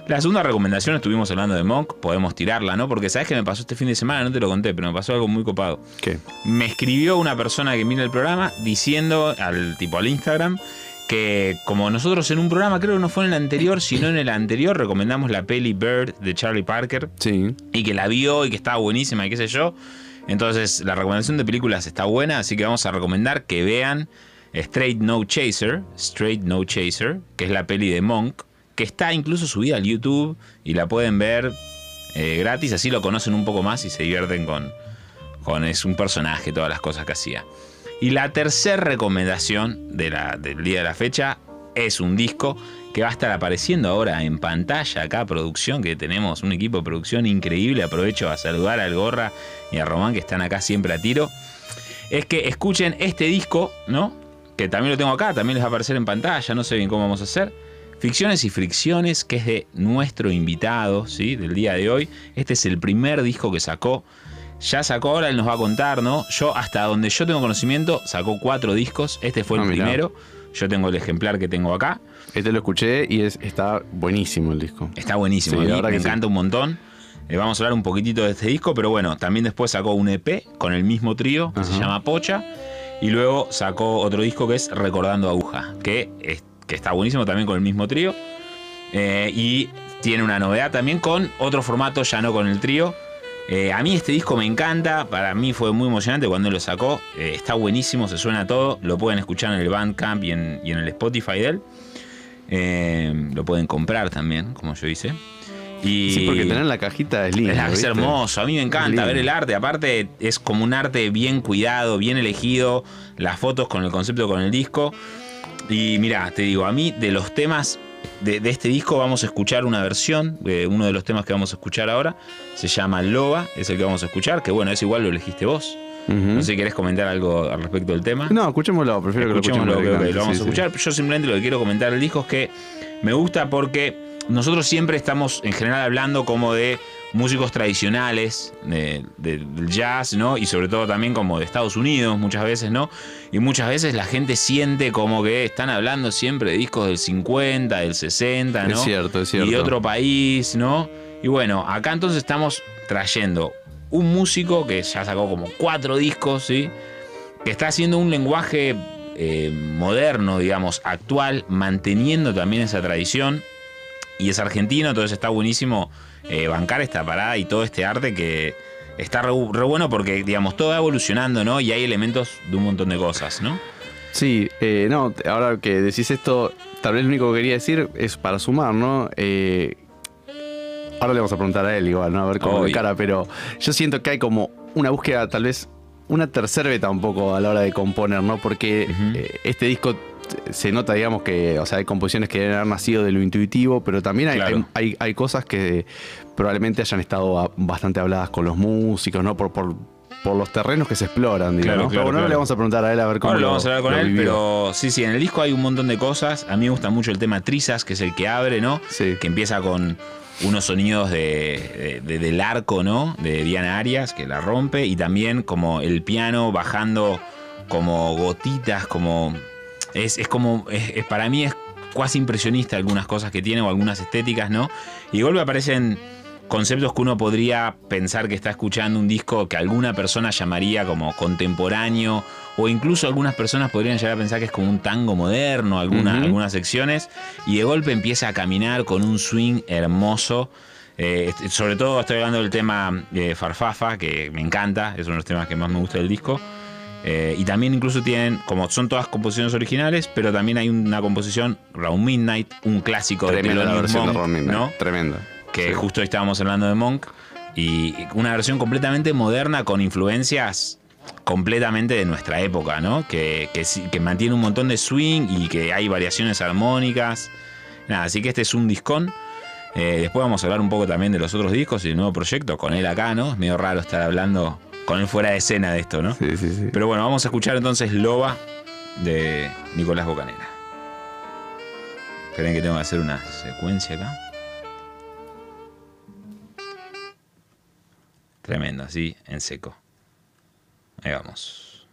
La segunda recomendación, estuvimos hablando de Monk, podemos tirarla, ¿no? Porque sabes que me pasó este fin de semana, no te lo conté, pero me pasó algo muy copado.
¿Qué?
Me escribió una persona que mira el programa diciendo al tipo al Instagram que como nosotros en un programa, creo que no fue en el anterior, sino en el anterior, recomendamos la peli Bird de Charlie Parker
Sí.
y que la vio y que estaba buenísima y qué sé yo. Entonces la recomendación de películas está buena, así que vamos a recomendar que vean Straight No Chaser, Straight No Chaser, que es la peli de Monk, que está incluso subida al YouTube y la pueden ver eh, gratis, así lo conocen un poco más y se divierten con, con es un personaje, todas las cosas que hacía. Y la tercera recomendación de la- del día de la fecha es un disco que va a estar apareciendo ahora en pantalla acá, producción, que tenemos un equipo de producción increíble. Aprovecho a saludar al Gorra y a Román que están acá siempre a tiro. Es que escuchen este disco, ¿no? Que también lo tengo acá, también les va a aparecer en pantalla, no sé bien cómo vamos a hacer. Ficciones y Fricciones, que es de nuestro invitado, ¿sí? Del día de hoy. Este es el primer disco que sacó. Ya sacó ahora, él nos va a contar, ¿no? Yo, hasta donde yo tengo conocimiento, sacó cuatro discos. Este fue el
Ah,
primero. Yo tengo el ejemplar que tengo acá.
Este lo escuché y es, está buenísimo el disco.
Está buenísimo,
Sí, la verdad
me
que sí.
encanta un montón. Eh, vamos a hablar un poquitito de este disco, pero bueno, también después sacó un EP con el mismo trío que se llama Pocha. Y luego sacó otro disco que es Recordando Aguja, que, es- que está buenísimo también con el mismo trío. Eh, y tiene una novedad también con otro formato, ya no con el trío. Eh, a mí este disco me encanta, para mí fue muy emocionante cuando él lo sacó. Eh, está buenísimo, se suena todo. Lo pueden escuchar en el Bandcamp y en, y en el Spotify de él. Eh, lo pueden comprar también, como yo hice. Y
Sí, porque tener la cajita es lindo.
es, hermoso, a mí me encanta ver el arte. Aparte, es como un arte bien cuidado, bien elegido. Las fotos con el concepto con el disco. Y mira, te digo, a mí de los temas de, de este disco vamos a escuchar una versión. de uno de los temas que vamos a escuchar ahora se llama Loba, es el que vamos a escuchar. Que bueno, es igual lo elegiste vos. No sé si querés comentar algo al respecto del tema.
No, escuchémoslo, prefiero que lo escuchemos.
lo vamos
Sí,
a
sí.
escuchar. Yo simplemente lo que quiero comentar del disco es que me gusta porque nosotros siempre estamos en general hablando como de músicos tradicionales de- de- del jazz, ¿no? Y sobre todo también como de Estados Unidos muchas veces, ¿no? Y muchas veces la gente siente como que están hablando siempre de discos del 50, del 60, ¿no?
Es cierto, es cierto.
Y de otro país, ¿no? Y bueno, acá entonces estamos trayendo un músico que ya sacó como cuatro discos, ¿sí? Que está haciendo un lenguaje eh, moderno, digamos, actual, manteniendo también esa tradición. Y es argentino, entonces está buenísimo eh, bancar esta parada y todo este arte que está re, bueno porque, digamos, todo va evolucionando, ¿no? Y hay elementos de un montón de cosas, ¿no?
Sí, eh, no, ahora que decís esto, tal vez lo único que quería decir es para sumar, ¿no? Eh, ahora le vamos a preguntar a él igual, ¿no? A ver cómo le cara, pero yo siento que hay como una búsqueda, tal vez, una tercera beta un poco a la hora de componer, ¿no? Porque eh, este disco t- se nota, digamos, que, o sea, hay composiciones que deben haber nacido de lo intuitivo, pero también hay,
Claro.
hay, hay- hay cosas que probablemente hayan estado a- bastante habladas con los músicos, ¿no? Por, por, por los terrenos que se exploran, digamos.
Claro, claro,
pero bueno, le vamos a preguntar a él a ver cómo
Ahora lo vamos a hablar con
lo
él,
vivió.
pero sí, sí, en el disco hay un montón de cosas. A mí me gusta mucho el tema Trizas, que es el que abre, ¿no?
Sí.
Que empieza con unos sonidos de, del arco, ¿no? De Diana Arias, que la rompe, y también como el piano bajando como gotitas, como... Es, como... Es, para mí es cuasi impresionista algunas cosas que tiene o algunas estéticas, ¿no? Y de aparecen conceptos que uno podría pensar que está escuchando un disco que alguna persona llamaría como contemporáneo o incluso algunas personas podrían llegar a pensar que es como un tango moderno, algunas secciones, y de golpe empieza a caminar con un swing hermoso. Eh, sobre todo estoy hablando del tema de Farfafa, que me encanta, es uno de los temas que más me gusta del disco. Eh, y también incluso tienen, como son todas composiciones originales, pero también hay una composición, Round Midnight, un clásico
de Thelonious Monk,
¿no?
Tremenda
que justo hoy estábamos hablando de Monk, y una versión completamente moderna con influencias completamente de nuestra época, ¿no? Que, que, mantiene un montón de swing y que hay variaciones armónicas. Nada, así que este es un discón. Eh, después vamos a hablar un poco también de los otros discos y el nuevo proyecto con él acá, ¿no? Es medio raro estar hablando con él fuera de escena de esto, ¿no?
Sí, sí, sí.
Pero bueno, vamos a escuchar entonces Loba de Nicolás Bocanera. Esperen que tengo que hacer una secuencia acá. Tremendo, así en seco. Ahí vamos.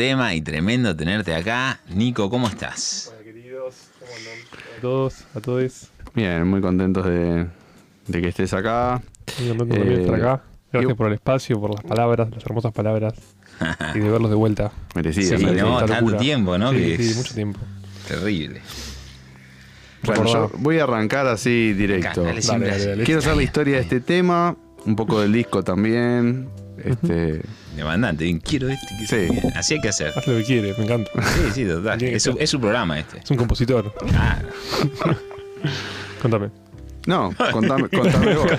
Tema y tremendo tenerte acá. Nico, ¿cómo estás?
Hola queridos, ¿cómo andan? A todos, a todos.
Bien, muy contentos de, de que estés acá.
Muy contento también de estar
Eh,
acá. Gracias
yo-
por el espacio, por las palabras, las hermosas palabras. <laughs> y de verlos de vuelta.
Merecido.
Sí,
merecido.
¿no?
Esta
tanto tiempo, ¿no?
Sí,
Que
sí,
es-
mucho tiempo.
Terrible.
Bueno, yo voy a arrancar así directo.
Dale, siempre
Dale,
así.
dale, dale.
Quiero saber la historia de este tema, un poco del disco también. Este,
Demandante, bien, quiero este. quiero
Sí.
bien. Así hay que hacer.
Haz lo que quiere, me encanta.
Sí, sí, total. Es su,
ser.
es su programa este.
Es un compositor.
Claro. <laughs>
Contame.
No, contame, <laughs> contame vos.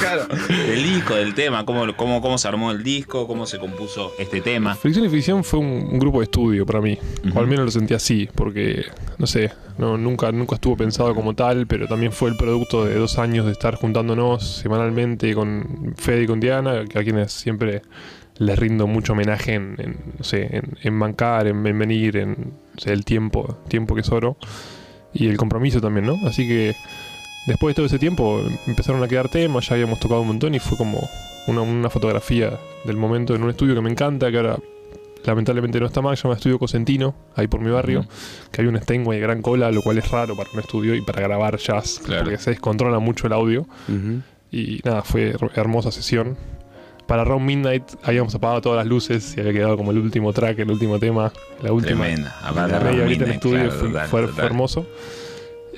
claro. El disco, del tema, cómo, cómo, cómo se armó el disco, cómo se compuso este tema.
Fricción y Ficción fue un, un grupo de estudio para mí. O al menos lo sentí así, porque, no sé, no, nunca, nunca estuvo pensado como tal, pero también fue el producto de dos años de estar juntándonos semanalmente con Fede y con Diana, a quienes siempre les rindo mucho homenaje en, en, no sé, en, en bancar, en, en venir, en o sea, el tiempo, tiempo que es oro, y el compromiso también, ¿no? Así que después de todo ese tiempo empezaron a quedar temas, ya habíamos tocado un montón y fue como una, una fotografía del momento en un estudio que me encanta, que ahora lamentablemente no está más, se llama Estudio Cosentino, ahí por mi barrio, que hay un Steinway de gran cola, lo cual es raro para un estudio y para grabar jazz,
Claro.
porque se descontrola mucho el audio. Y nada, fue her- hermosa sesión. Para Round Midnight habíamos apagado todas las luces y había quedado como el último track, el último tema, la última.
Tremenda. Aparte
La
de
media
Round
en el estudio
claro,
fue,
total,
fue- hermoso.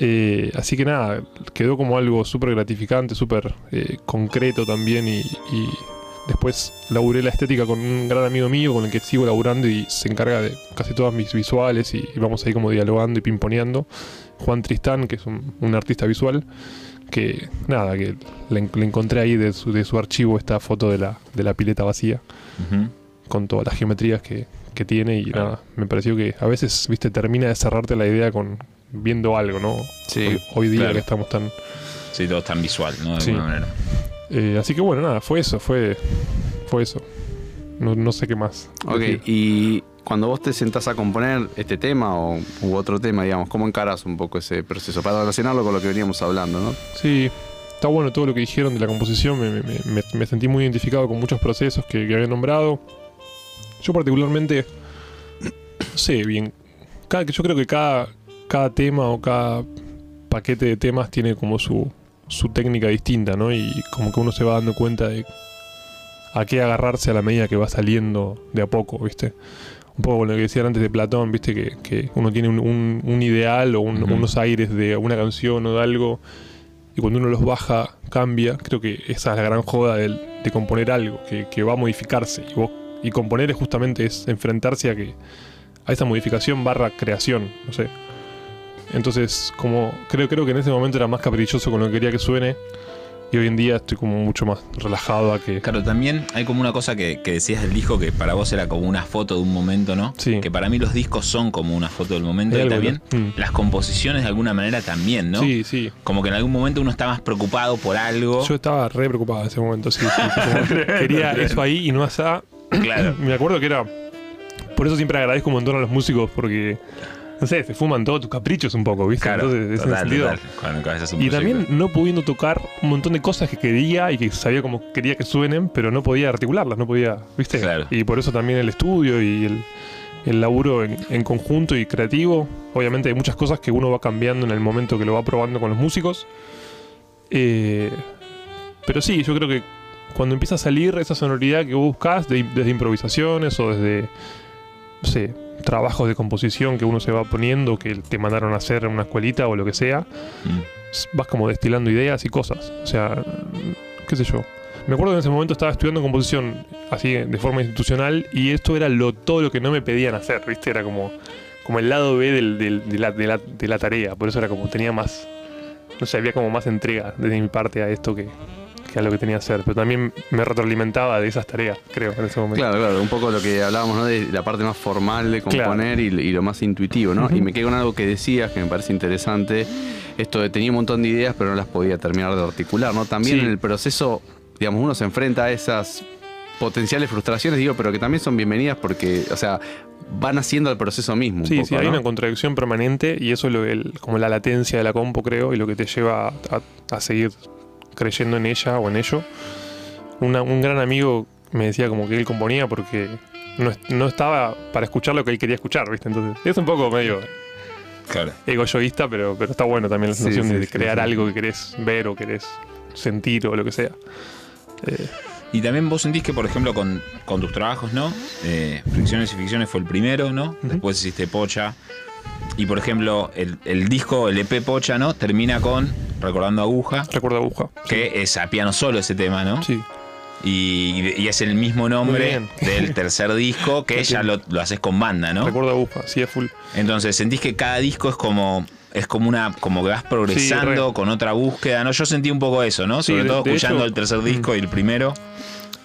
Eh, así que nada, quedó como algo súper gratificante, súper eh, concreto también. Y, y después laburé la estética con un gran amigo mío con el que sigo laburando y se encarga de casi todas mis visuales. Y, y vamos ahí como dialogando y pimponeando. Juan Tristán, que es un, un artista visual. Que nada, que le, en- le encontré ahí de su, de su archivo esta foto de la, de la pileta vacía
Ujú.
con todas las geometrías que, que tiene y
Claro.
nada, me pareció que a veces, viste, termina de cerrarte la idea con viendo algo, ¿no?
Sí,
hoy, hoy día
claro.
que estamos tan...
Sí, todo es tan visual, ¿no? De
Sí.
alguna manera.
eh, así que bueno, nada, fue eso, fue, fue eso. No, no sé qué más.
Ok,
decir.
y cuando vos te sentás a componer este tema o u otro tema, digamos, ¿cómo encaras un poco ese proceso? Para relacionarlo con lo que veníamos hablando, ¿no?
Sí, está bueno todo lo que dijeron de la composición, me, me- me- me sentí muy identificado con muchos procesos que, que habían nombrado. Yo particularmente, sé bien, cada, yo creo que cada, cada tema o cada paquete de temas tiene como su, su técnica distinta, ¿no? Y como que uno se va dando cuenta de a qué agarrarse a la medida que va saliendo de a poco, ¿viste? Un poco con lo que decían antes de Platón, ¿viste? Que, que uno tiene un, un- un ideal o un- unos aires de una canción o de algo y cuando uno los baja cambia. Creo que esa es la gran joda del- de, componer algo, que, que va a modificarse. Y, vos- y componer es justamente es enfrentarse a que a esa modificación barra creación, no sé. Entonces, como creo, creo que en ese momento era más caprichoso con lo que quería que suene. Y hoy en día estoy como mucho más relajado a que.
Claro, también hay como una cosa que, que decías del disco que para vos era como una foto de un momento, ¿no?
Sí.
Que para mí los discos son como una foto del momento y también.
Mm.
las composiciones de alguna manera también, ¿no?
Sí, sí.
Como que en algún momento uno está más preocupado por algo.
Yo estaba re preocupado en ese momento, sí. sí, <laughs> quería eso ahí y no allá.
Claro. <clears throat>
Me acuerdo que era. Por eso siempre agradezco un montón a los músicos, porque. No sé, se fuman todos tus caprichos un poco, ¿viste?
Claro,
Entonces, sentido.
total. Cuando
Y también no pudiendo tocar un montón de cosas que quería y que sabía cómo quería que suenen, pero no podía articularlas, no podía, ¿viste?
Claro.
Y por eso también el estudio y el, el laburo en, en conjunto y creativo. Obviamente hay muchas cosas que uno va cambiando en el momento que lo va probando con los músicos. Eh, pero sí, yo creo que cuando empieza a salir esa sonoridad que vos buscás, de- desde improvisaciones o desde, no sé, trabajos de composición que uno se va poniendo, que te mandaron a hacer en una escuelita o lo que sea,
Mm.
vas como destilando ideas y cosas. O sea, qué sé yo. Me acuerdo que en ese momento estaba estudiando composición así de forma institucional y esto era lo, todo lo que no me pedían hacer, ¿viste? Era como, como el lado B del- del- de, la, de la- de la tarea. Por eso era como tenía más, no sé, había como más entrega desde mi parte a esto que, que a lo que tenía que hacer. Pero también me retroalimentaba de esas tareas, creo, en ese momento.
Claro, claro, un poco lo que hablábamos, ¿no? De la parte más formal de componer y, y lo más intuitivo, ¿no? Y me quedo con algo que decías que me parece interesante. Esto de tenía un montón de ideas, pero no las podía terminar de articular, ¿no? También
Sí.
en el proceso, digamos, uno se enfrenta a esas potenciales frustraciones, digo, pero que también son bienvenidas porque, o sea, van haciendo el proceso mismo. un
Sí,
poco,
sí, hay
¿no?
una contradicción permanente y eso es lo, el- como la latencia de la compo, creo, y lo que te lleva a, a seguir creyendo en ella o en ello. Una- un gran amigo me decía como que él componía porque no, es- no estaba para escuchar lo que él quería escuchar, ¿viste? Entonces, es un poco medio
Claro.
egoísta, pero, pero está bueno también la sensación
sí,
de crear
sí.
algo que querés ver o querés sentir o lo que sea. Eh,
Y también vos sentís que, por ejemplo, con, con tus trabajos, ¿no? Eh, Fricciones y Ficciones fue el primero, ¿no? Después hiciste Pocha. Y, por ejemplo, el, el disco, el EP Pocha, ¿no? Termina con Recordando Aguja,
recuerdo aguja.
que es a piano solo ese tema, ¿no?
Sí.
Y, y es el mismo nombre del <laughs> tercer disco que ya lo, lo haces con banda, ¿no?
Recuerdo aguja, sí, es full.
Entonces, sentís que cada disco es como es como una como que vas progresando
re.
con otra búsqueda, ¿no? Yo sentí un poco eso, ¿no?
Sí,
Sobre
de-
todo
de
escuchando
hecho,
el tercer disco y el primero.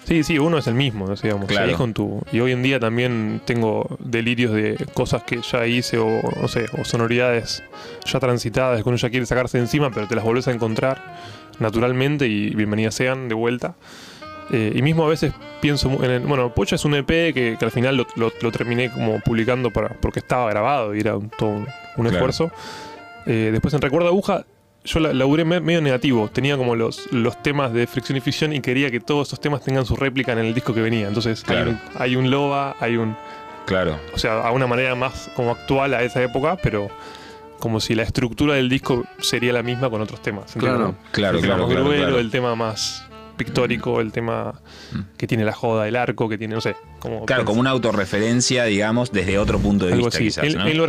Sí, sí, uno es el mismo, digamos.
Claro.
con tu, y hoy en día también tengo delirios de cosas que ya hice o, no sé, o sonoridades ya transitadas que uno ya quiere sacarse de encima, pero te las volvés a encontrar naturalmente y bienvenidas sean de vuelta. Eh, y mismo a veces pienso en el, bueno, Pocha es un EP que, que al final lo, lo- lo terminé como publicando para, porque estaba grabado y era un- todo un, un
Claro.
esfuerzo. Eh, después en Recuerdo Aguja yo la laburé me- medio negativo. Tenía como los, los temas de fricción y ficción y quería que todos esos temas tengan su réplica en el disco que venía. Entonces hay un- hay un loba, hay un.
Claro.
O sea, a una manera más como actual a esa época, pero como si la estructura del disco sería la misma con otros temas.
Claro.
Claro,
el tema
claro,
más
claro,
gruero,
claro.
el tema más pictórico, el tema
Mm.
que tiene la joda, el arco, que tiene, no sé. Como
Claro, como una autorreferencia, digamos, desde otro punto de
algo
vista,
así.
quizás,
en,
¿no?
en lo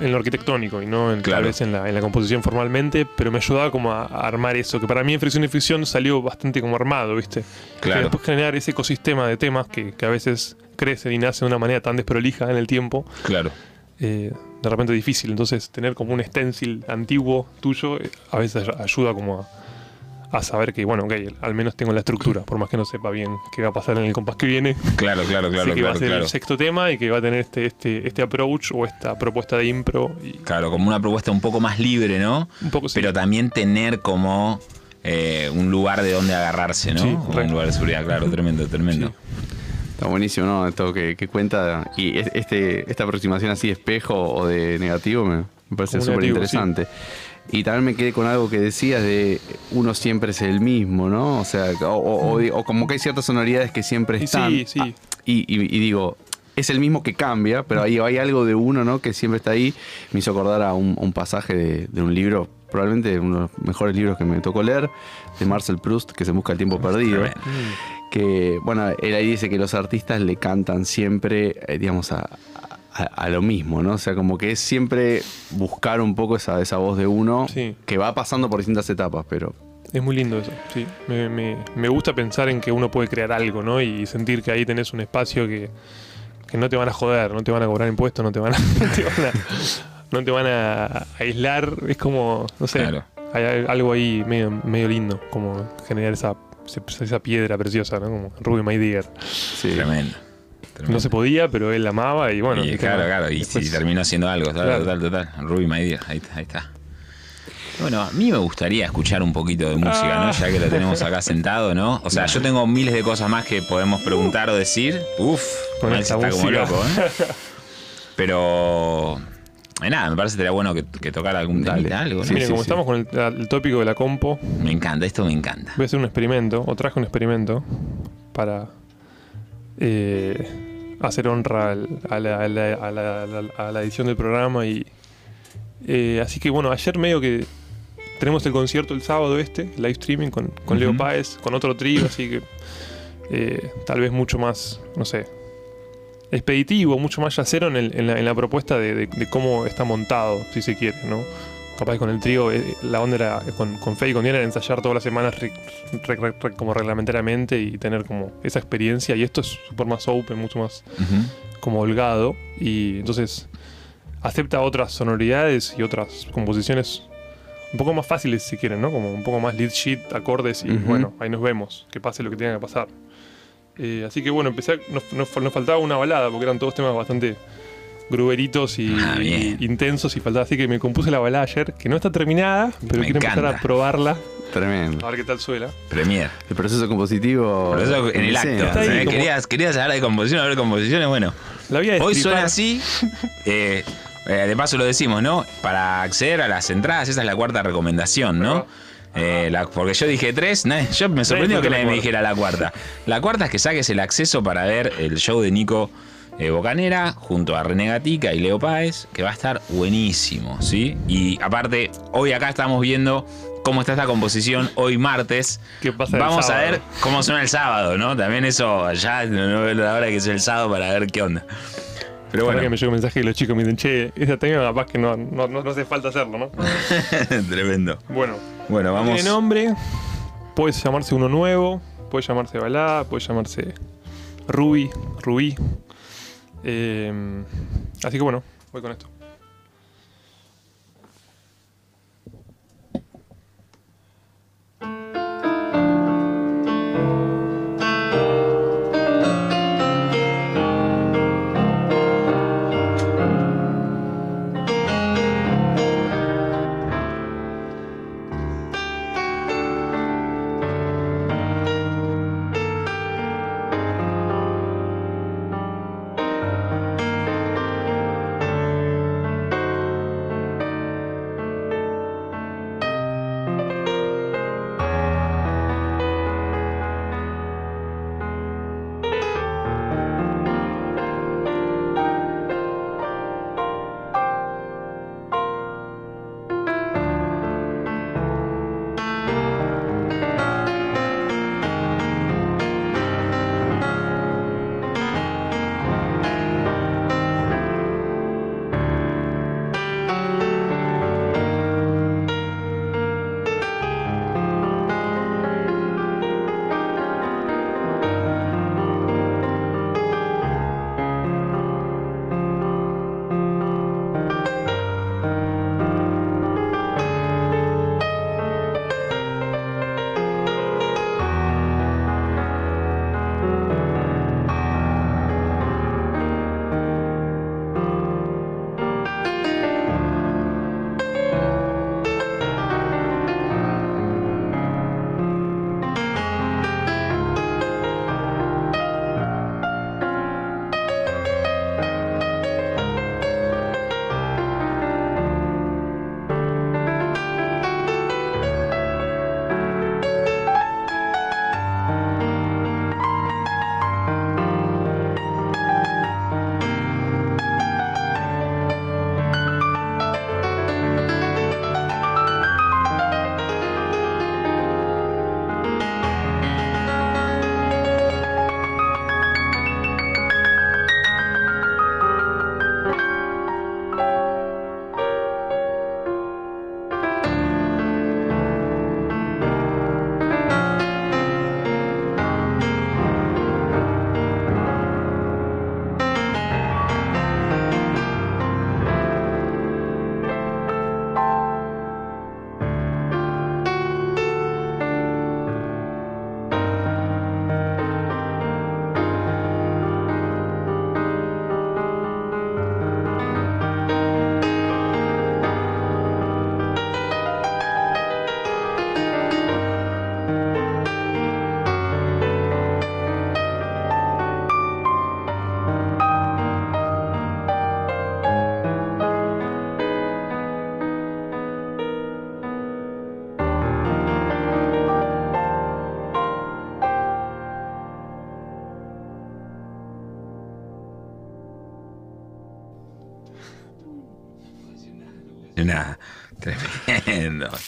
en lo arquitectónico y no en,
Claro.
tal vez en la, en la composición formalmente, pero me ayudaba como a, a armar eso, que para mí en Fricción y Ficción salió bastante como armado, ¿viste?
Claro.
después generar ese ecosistema de temas que, que a veces crecen y nacen de una manera tan desprolija en el tiempo,
Claro.
eh, de repente difícil. Entonces, tener como un stencil antiguo tuyo eh, a veces ay- ayuda como a, a saber que, bueno, ok, al menos tengo la estructura, por más que no sepa bien qué va a pasar en el compás que viene.
Claro, claro, claro,
sé que va a ser
claro.
el sexto tema y que va a tener este, este, este approach o esta propuesta de impro. Y
Claro, como una propuesta un poco más libre, ¿no?
un poco sí.
Pero también tener como eh, un lugar de donde agarrarse, ¿no?
Sí,
un lugar de seguridad, claro, tremendo, tremendo.
Sí.
Está buenísimo, ¿no? Esto que, que cuenta. Y es- este, esta aproximación así de espejo o de negativo me, me parece súper interesante. Y también me quedé con algo que decías de uno siempre es el mismo, ¿no? O sea, o, o- o- o como que hay ciertas sonoridades que siempre están.
sí, sí.
Ah, y, y- y digo, es el mismo que cambia, pero hay, hay algo de uno, ¿no? Que siempre está ahí. Me hizo acordar a un, un pasaje de, de un libro, probablemente uno de los mejores libros que me tocó leer, de Marcel Proust, que se busca el tiempo perdido que, bueno, él ahí dice que los artistas le cantan siempre, eh, digamos, a, a- a lo mismo, ¿no? O sea, como que es siempre buscar un poco esa, esa voz de uno
Sí.
que va pasando por distintas etapas, pero
Es muy lindo eso, sí. Me, me- me gusta pensar en que uno puede crear algo, ¿no? Y sentir que ahí tenés un espacio que, que no te van a joder, no te van a cobrar impuestos, no te van a, <laughs> no te van a, no te van a aislar. Es como, no sé,
Claro.
hay al- algo ahí medio, medio lindo, como generar esa, esa piedra preciosa, ¿no? Como Ruby My Dear.
sí.
Tremendo. Tremendo.
No se podía, pero él la amaba y bueno.
Y claro, claro, y
después-
si terminó haciendo algo, total,
Claro.
total, total. Ruby My Dear, ahí, ahí está. Bueno, a mí me gustaría escuchar un poquito de música, ¿no?
Ah.
Ya que lo tenemos acá sentado, ¿no? O sea, yo tengo miles de cosas más que podemos preguntar o decir. Uf,
Con esta
está como loco, ¿eh? <laughs> Pero. eh, nada, me parece que sería bueno que, que tocara algún temita, algo, ¿no?
Sí,
Miren,
sí,
como
sí.
estamos con el, el tópico de la compo,
Me encanta, esto me encanta.
Voy a hacer un experimento, o traje un experimento para eh, hacer honra al- a, la, a la- a la- a la- edición del programa. y eh, Así que bueno, ayer medio que tenemos el concierto el sábado este, live streaming con, con Leo. Páez, con otro trío, así que eh, tal vez mucho más, no sé, expeditivo, mucho más yacero en, el- en la, en la propuesta de, de- de cómo está montado, si se quiere, ¿no? Capaz con el trío, eh, la onda era, con, con Fe y con Diana era ensayar todas las semanas re- re- re- re- como reglamentariamente y tener como esa experiencia. Y esto es súper más open, mucho más como holgado. Y entonces acepta otras sonoridades y otras composiciones un poco más fáciles si quieren, ¿no? Como un poco más lead sheet, acordes y bueno, ahí nos vemos, que pase lo que tenga que pasar. Eh, así que bueno, empecé, a- nos, nos- nos faltaba una balada porque eran todos temas bastante gruberitos y,
Ah,
y intensos y faltaba. Así que me compuse la balada ayer, que no está terminada, pero
Me
quiero empezar a probarla,
Tremendo.
a ver qué tal suena.
Premier.
El proceso compositivo.
Por eso en el acto.
escena.
Está ahí
¿eh?
como-
Querías, querías hablar de composición, hablar de composiciones, bueno.
La voy a
Hoy suena así. <laughs> eh, eh, de paso lo decimos, ¿no? Para acceder a las entradas, esa es la cuarta recomendación, ¿no? Eh, la- porque yo dije tres, nadie- <laughs> yo me sorprendió que nadie me dijera la cuarta. La cuarta es que saques el acceso para ver el show de Nico eh, Bocanera junto a René Gatica y Leo Páez, que va a estar buenísimo, ¿sí? Y aparte, hoy acá estamos viendo cómo está esta composición hoy martes.
¿Qué pasa el
Vamos a ver cómo suena el sábado, ¿no? También eso, ya no veo la hora que es el sábado para ver qué onda. Pero bueno,
que me llegó un mensaje y los chicos me dicen, che, esa técnica capaz que no, no, no, no hace falta hacerlo, ¿no? <laughs>
tremendo.
Bueno,
Bueno,
no
vamos.
tiene nombre, puede llamarse uno nuevo, puede llamarse balada, puede llamarse Ruby, Rubí. Eh, así que bueno, voy con esto.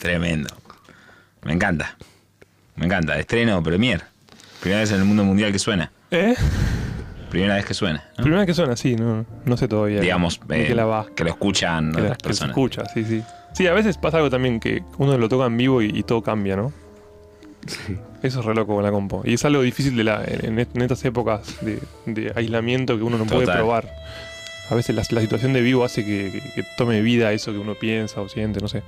Tremendo. Me encanta. Me encanta. Estreno Premier. Primera vez en el mundo mundial que suena.
¿Eh?
Primera vez que suena. ¿no?
Primera vez que suena, sí, no, no sé todavía.
Digamos, eh,
que la va.
que lo escuchan
Que, la-
otras
que se
personas.
escucha, sí, sí. Sí, a veces pasa algo también que uno lo toca en vivo y, y todo cambia, ¿no?
Sí.
Eso es re loco con la compo. Y es algo difícil de la, en, en estas épocas de, de aislamiento que uno no puede probar. A veces la, la situación de vivo hace que, que- que tome vida eso que uno piensa o siente, no sé.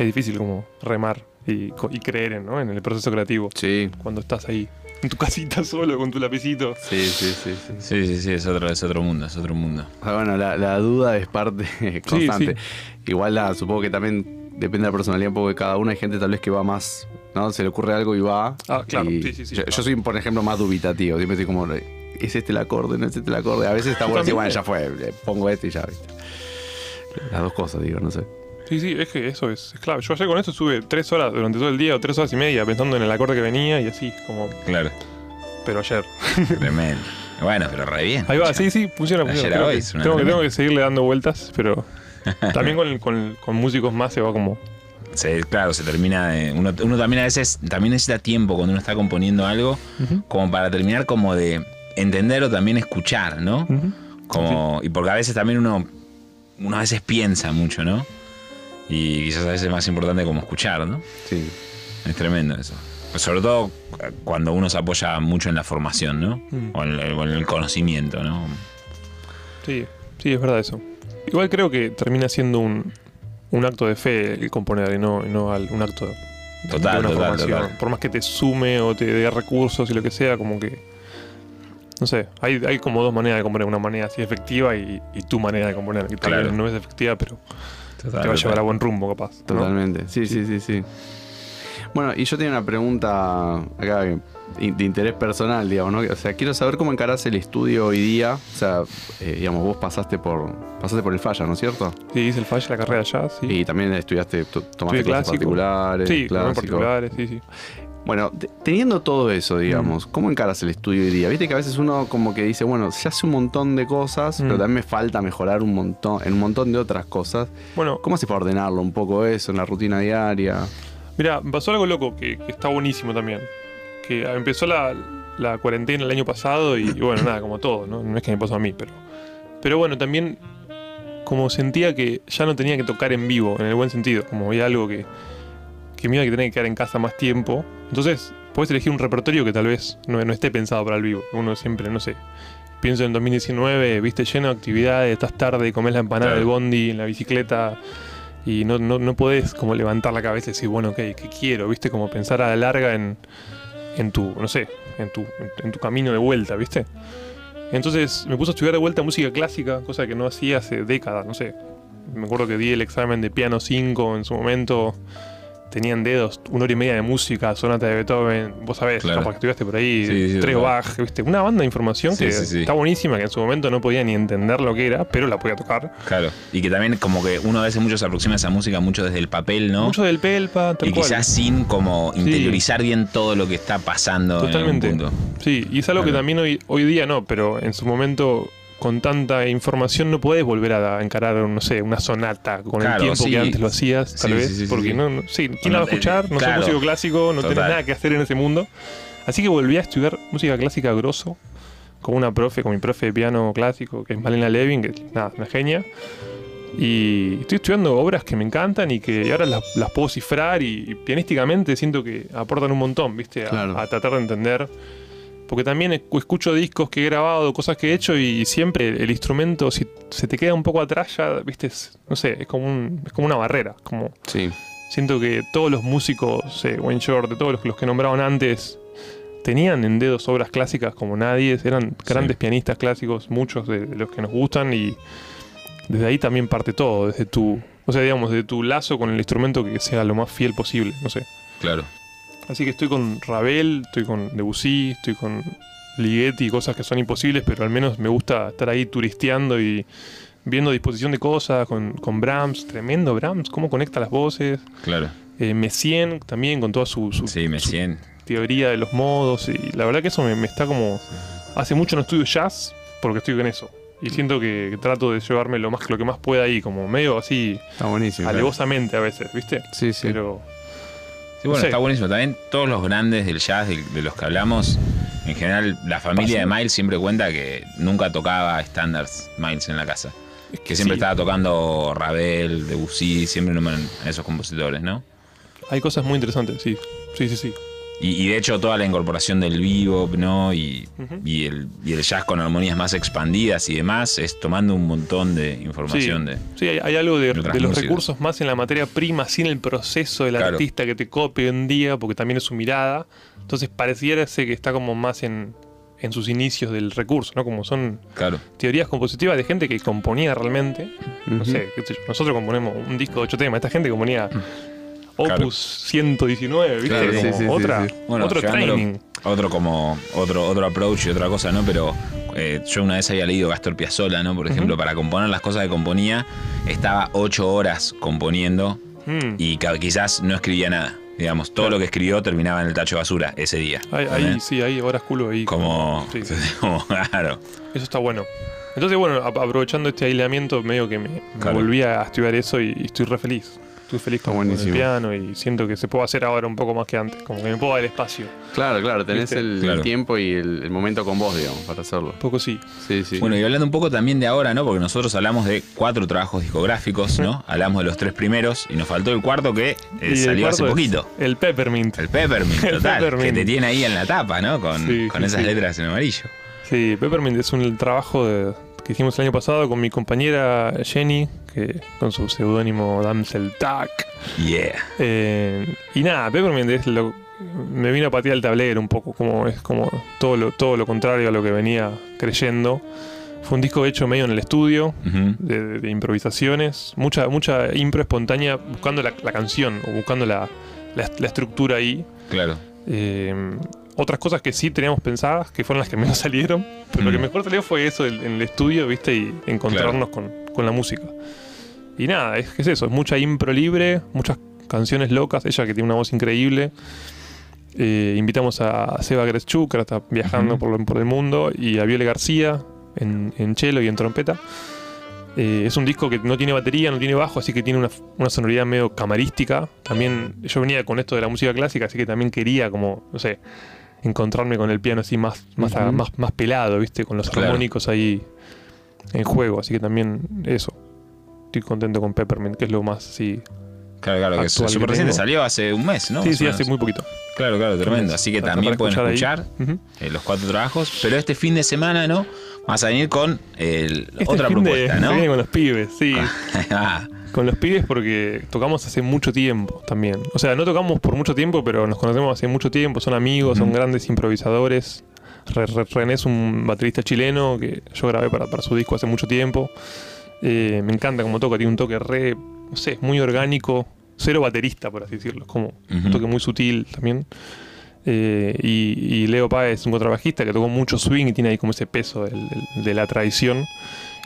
Es difícil como remar y, co- y creer en, ¿no? en el proceso creativo.
Sí,
Cuando estás ahí, en tu casita <laughs> solo, con tu lapicito.
sí, sí, sí. sí.
Sí, sí, sí, es otro, es otro mundo, es otro mundo.
O sea, bueno, la, la duda es parte <laughs> constante. Igual la, supongo que también depende de la personalidad un poco de cada uno. Hay gente tal vez que va más, ¿no? Se le ocurre algo y va.
Ah, claro,
y
sí, sí, sí.
Yo, yo soy, por ejemplo, más dubitativo. Siempre estoy como, ¿es este el acorde? ¿No es este el acorde? A veces está bueno decir,
también.
bueno, ya fue, le pongo este y ya, ¿viste? Las dos cosas, digo, no sé.
Sí, sí, es que eso es, es clave. Yo ayer con esto estuve tres horas durante todo el día o tres horas y media pensando en el acorde que venía y así, como.
Claro,
Pero ayer.
tremendo. Bueno, pero re bien.
Ahí va,
Ya.
sí, sí, funciona. Funciona. Tengo, que, tengo que-
tremenda.
tengo que seguirle dando vueltas, pero <laughs> también con, con- con músicos más se va como.
Se- claro, se termina de. Uno, uno también a veces también necesita tiempo cuando uno está componiendo algo, como para terminar como de entender o también escuchar, ¿no? Como, Y porque a veces también uno, uno a veces piensa mucho, ¿no? Y quizás a veces es más importante como escuchar, ¿no?
Sí.
Es tremendo eso. Sobre todo cuando uno se apoya mucho en la formación, ¿no?
Mm.
O, en el, o en el conocimiento, ¿no?
Sí, sí, es verdad eso. Igual creo que termina siendo un, un acto de fe el componer y no, y no al- un acto de,
Total,
de una
total,
formación.
total.
Por más que te sume o te dé recursos y lo que sea, como que. No sé, hay, hay como dos maneras de componer. Una manera así efectiva y, y tu manera de componer. Que tal vez no es efectiva, pero Te va a llevar a buen rumbo, capaz. ¿no?
Totalmente. Sí, sí, sí, sí. Bueno, y yo tenía una pregunta acá de interés personal, digamos, ¿no? O sea, quiero saber cómo encarás el estudio hoy día. O sea, eh, digamos, vos pasaste por pasaste por el falla, ¿no es cierto?
Sí, hice el fallo, la carrera allá, sí.
Y también estudiaste, to- tomaste
Estudié
clases
clásico.
particulares,
sí,
clásico.
particulares, sí, sí.
Bueno, te- teniendo todo eso, digamos, ¿cómo encaras el estudio hoy día? Viste que a veces uno como que dice, bueno, se hace un montón de cosas,
Mm.
pero también me falta mejorar un montón, en un montón de otras cosas.
Bueno,
¿Cómo haces para ordenarlo un poco eso en la rutina diaria?
Mira, me pasó algo loco que, que está buenísimo también. Que empezó la, la cuarentena el año pasado y, y bueno, nada, como todo, ¿no? No es que me pasó a mí, pero. Pero bueno, también como sentía que ya no tenía que tocar en vivo, en el buen sentido, como había algo que, que me iba a tener que quedar en casa más tiempo. Entonces, puedes elegir un repertorio que tal vez no, no esté pensado para el vivo. Uno siempre, no sé. Pienso en 2019, viste, lleno de actividades, estás tarde, comes la empanada
Claro.
del bondi, en la bicicleta, y no, no, no podés como levantar la cabeza y decir, bueno, ok, ¿qué quiero? ¿Viste? Como pensar a la larga en, en tu, no sé, en tu, en, en tu camino de vuelta, ¿viste? Entonces me puse a estudiar de vuelta música clásica, cosa que no hacía hace décadas, no sé. Me acuerdo que di el examen de piano 5 en su momento. Tenían dedos, una hora y media de música, sonata de Beethoven, vos sabés,
Claro.
capaz que estudiaste por ahí,
Sí, sí,
tres. Bach, ¿viste? Una banda de información
Sí,
que está buenísima, que en su momento no podía ni entender lo que era, pero la podía tocar.
Claro. Y que también como que uno a veces mucho se aproxima a esa música mucho desde el papel, ¿no?
Mucho del pelpa, tal
y
cual.
quizás sin como interiorizar bien todo lo que está pasando
Totalmente.
en punto.
Sí, y es algo que también hoy, hoy día no, pero en su momento con tanta información no podés volver a encarar, no sé, una sonata con
Claro,
el tiempo
sí.
que antes lo hacías, tal
Sí,
vez,
sí,
porque no, no- sí, ¿quién la va a
eh,
escuchar? No
claro.
soy músico clásico, no tenés
Total.
nada que hacer en ese mundo. Así que volví a estudiar música clásica grosso, con una profe, con mi profe de piano clásico, que es Malena Levin, que nada, una genia. Y estoy estudiando obras que me encantan y que ahora las, las puedo cifrar y, y pianísticamente siento que aportan un montón, ¿viste? A,
Claro.
a tratar de entender. Porque también escu- escucho discos que he grabado, cosas que he hecho y siempre el instrumento, si se te queda un poco atrás, ya, ¿viste? Es- no sé, es como, un- es como una barrera. Como,
Sí.
siento que todos los músicos, eh, Wayne Short, de todos los, los que nombraban antes, tenían en dedos obras clásicas como nadie, eran grandes pianistas clásicos, muchos de, de los que nos gustan y desde ahí también parte todo, desde tu, o sea, digamos, de tu lazo con el instrumento que sea lo más fiel posible, no sé.
Claro.
Así que estoy con Ravel, estoy con Debussy, estoy con Ligeti, cosas que son imposibles, pero al menos me gusta estar ahí turisteando y viendo disposición de cosas, con, con Brahms, tremendo Brahms, cómo conecta las voces.
Claro.
Eh, Messien también con toda su, su-
Sí,
su teoría de los modos. Y la verdad que eso me, me está como... Hace mucho no estudio jazz porque estoy con eso. Y siento que, que trato de llevarme lo, más, lo que más pueda ahí, como medio así,
Está buenísimo.
alevosamente a veces, ¿viste?
Sí, sí.
Pero
Sí, bueno, está buenísimo. También todos los grandes del jazz de, de los que hablamos, en general, la familia de Miles siempre cuenta que nunca tocaba estándares Miles en la casa.
es
Que siempre
sí,
estaba tocando Ravel, Debussy, siempre nombran a esos compositores, ¿no?
hay cosas muy interesantes, sí. Sí, sí, sí.
Y, y de hecho toda la incorporación del bebop, ¿no? Y, el, y el jazz con armonías más expandidas y demás, es tomando un montón de información de...
Sí, hay, hay algo de,
de otras
de los recursos más en la materia prima, sin el proceso del
Claro.
artista que te copie en día, porque también es su mirada. Entonces pareciera ser que está como más en, en sus inicios del recurso, ¿no? Como son
Claro,
teorías compositivas de gente que componía realmente. No sé, qué sé yo, nosotros componemos un disco de ocho temas, esta gente componía
Claro.
Opus 119, ¿viste?
Claro,
como
sí, sí, sí,
otra,
sí.
Bueno,
otro training.
otro como otro otro approach y otra cosa, ¿no? Pero eh, yo una vez había leído Gastón Piazzolla, ¿no? Por ejemplo, para componer las cosas que componía, estaba ocho horas componiendo
Mm.
y quizás no escribía nada. Digamos, todo lo que escribió terminaba en el tacho de basura ese día.
Ahí, ahí sí, hay horas culo ahí.
Como,
Sí. <laughs>
como, claro.
Eso está bueno. Entonces, bueno, aprovechando este aislamiento, medio que me, volví a estudiar eso y, y estoy re feliz. Estoy feliz con, con el
buenísimo.
piano y siento que se puede hacer ahora un poco más que antes. Como que me puedo dar espacio.
Claro, claro, tenés el, el tiempo y el, el momento con vos, digamos, para hacerlo.
Un poco sí.
Sí, sí.
Bueno, y hablando un poco también de ahora, ¿no? Porque nosotros hablamos de cuatro trabajos discográficos, ¿no? <laughs> Hablamos de los tres primeros y nos faltó el cuarto que eh,
el
salió hace
cuarto
poquito.
El Peppermint.
El Peppermint, <laughs>
El
total,
Peppermint.
que te tiene ahí en la tapa, ¿no? Con,
Sí,
con esas
sí.
letras en amarillo.
Sí, Peppermint es un trabajo de- que hicimos el año pasado con mi compañera Jenny, que con su seudónimo Damsel Tack.
Yeah.
Eh, y nada, Peppermint es lo, me vino a patear el tablero un poco, como es como todo lo, todo lo contrario a lo que venía creyendo. Fue un disco hecho medio en el estudio, de, de- de improvisaciones, mucha, mucha impro espontánea buscando la, la canción o buscando la, la- la estructura ahí.
Claro.
Eh, otras cosas que sí teníamos pensadas, que fueron las que menos <laughs> salieron, pero lo que
Mm.
mejor salió fue eso el- en el estudio, ¿viste? Y encontrarnos con, con la música. Y nada, es que es eso, es mucha impro libre, muchas canciones locas, ella que tiene una voz increíble. Eh, invitamos a Seba Greschuk, que ahora está viajando por, por el mundo, y a Viole García en, en cello y en trompeta. Eh, es un disco que no tiene batería, no tiene bajo, así que tiene una, una sonoridad medio camarística. También yo venía con esto de la música clásica, así que también quería como, no sé, encontrarme con el piano así más, más, más, más pelado, ¿viste? Con los
Claro.
armónicos ahí en juego, así que también eso. Estoy contento con Peppermint, que es lo más así.
Claro, claro, que súper
que
reciente, salió hace un mes, ¿no?
sí, sí, hace muy poquito.
Claro, claro, tremendo. Así que también pueden
escuchar
escuchar eh, los cuatro trabajos. Pero este fin de semana, ¿no? Vas a venir con el-
Este
otra
fin de-
propuesta, ¿no?
se viene con los pibes, sí. <laughs> Con los pibes porque tocamos hace mucho tiempo también. O sea, no tocamos por mucho tiempo, pero nos conocemos hace mucho tiempo, son amigos, son grandes improvisadores. Re- Re- René es un baterista chileno que yo grabé para, para su disco hace mucho tiempo. Eh, me encanta como toca, tiene un toque re, no sé, muy orgánico, cero baterista, por así decirlo, es como un toque muy sutil también. Eh, y, y Leo Páez es un contrabajista que tocó mucho swing y tiene ahí como ese peso del- del- de la tradición.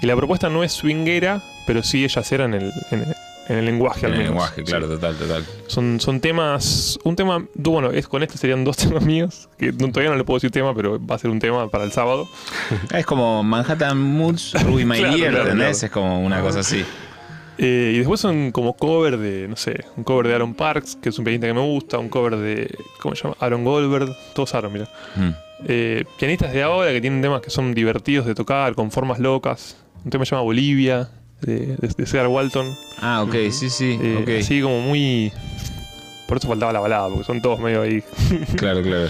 Y la propuesta no es swinguera, pero sí ella cera en el, en el, en el lenguaje
en
al
el
menos.
lenguaje,
Sí.
claro, total, total.
Son, son temas. Un tema. Bueno, es, con este serían dos <laughs> temas míos. Que no- todavía no le puedo decir tema, pero va a ser un tema para el sábado. <laughs>
Es como Manhattan Moods, <laughs> Ruby My
Claro,
Dear,
claro,
¿entendés?
claro.
Es como una cosa así.
Eh, y después son como cover de, no sé, un cover de Aaron Parks, que es un pianista que me gusta, un cover de, ¿cómo se llama? Aaron Goldberg, todos Aaron, mira.
Mm.
Eh, pianistas de ahora que tienen temas que son divertidos de tocar, con formas locas. Un tema que se llama Bolivia, de, de, de Cedar Walton.
Ah, ok, sí, sí,
Eh. Así como muy... Por eso faltaba la balada, porque son todos medio ahí. <laughs>
Claro, claro.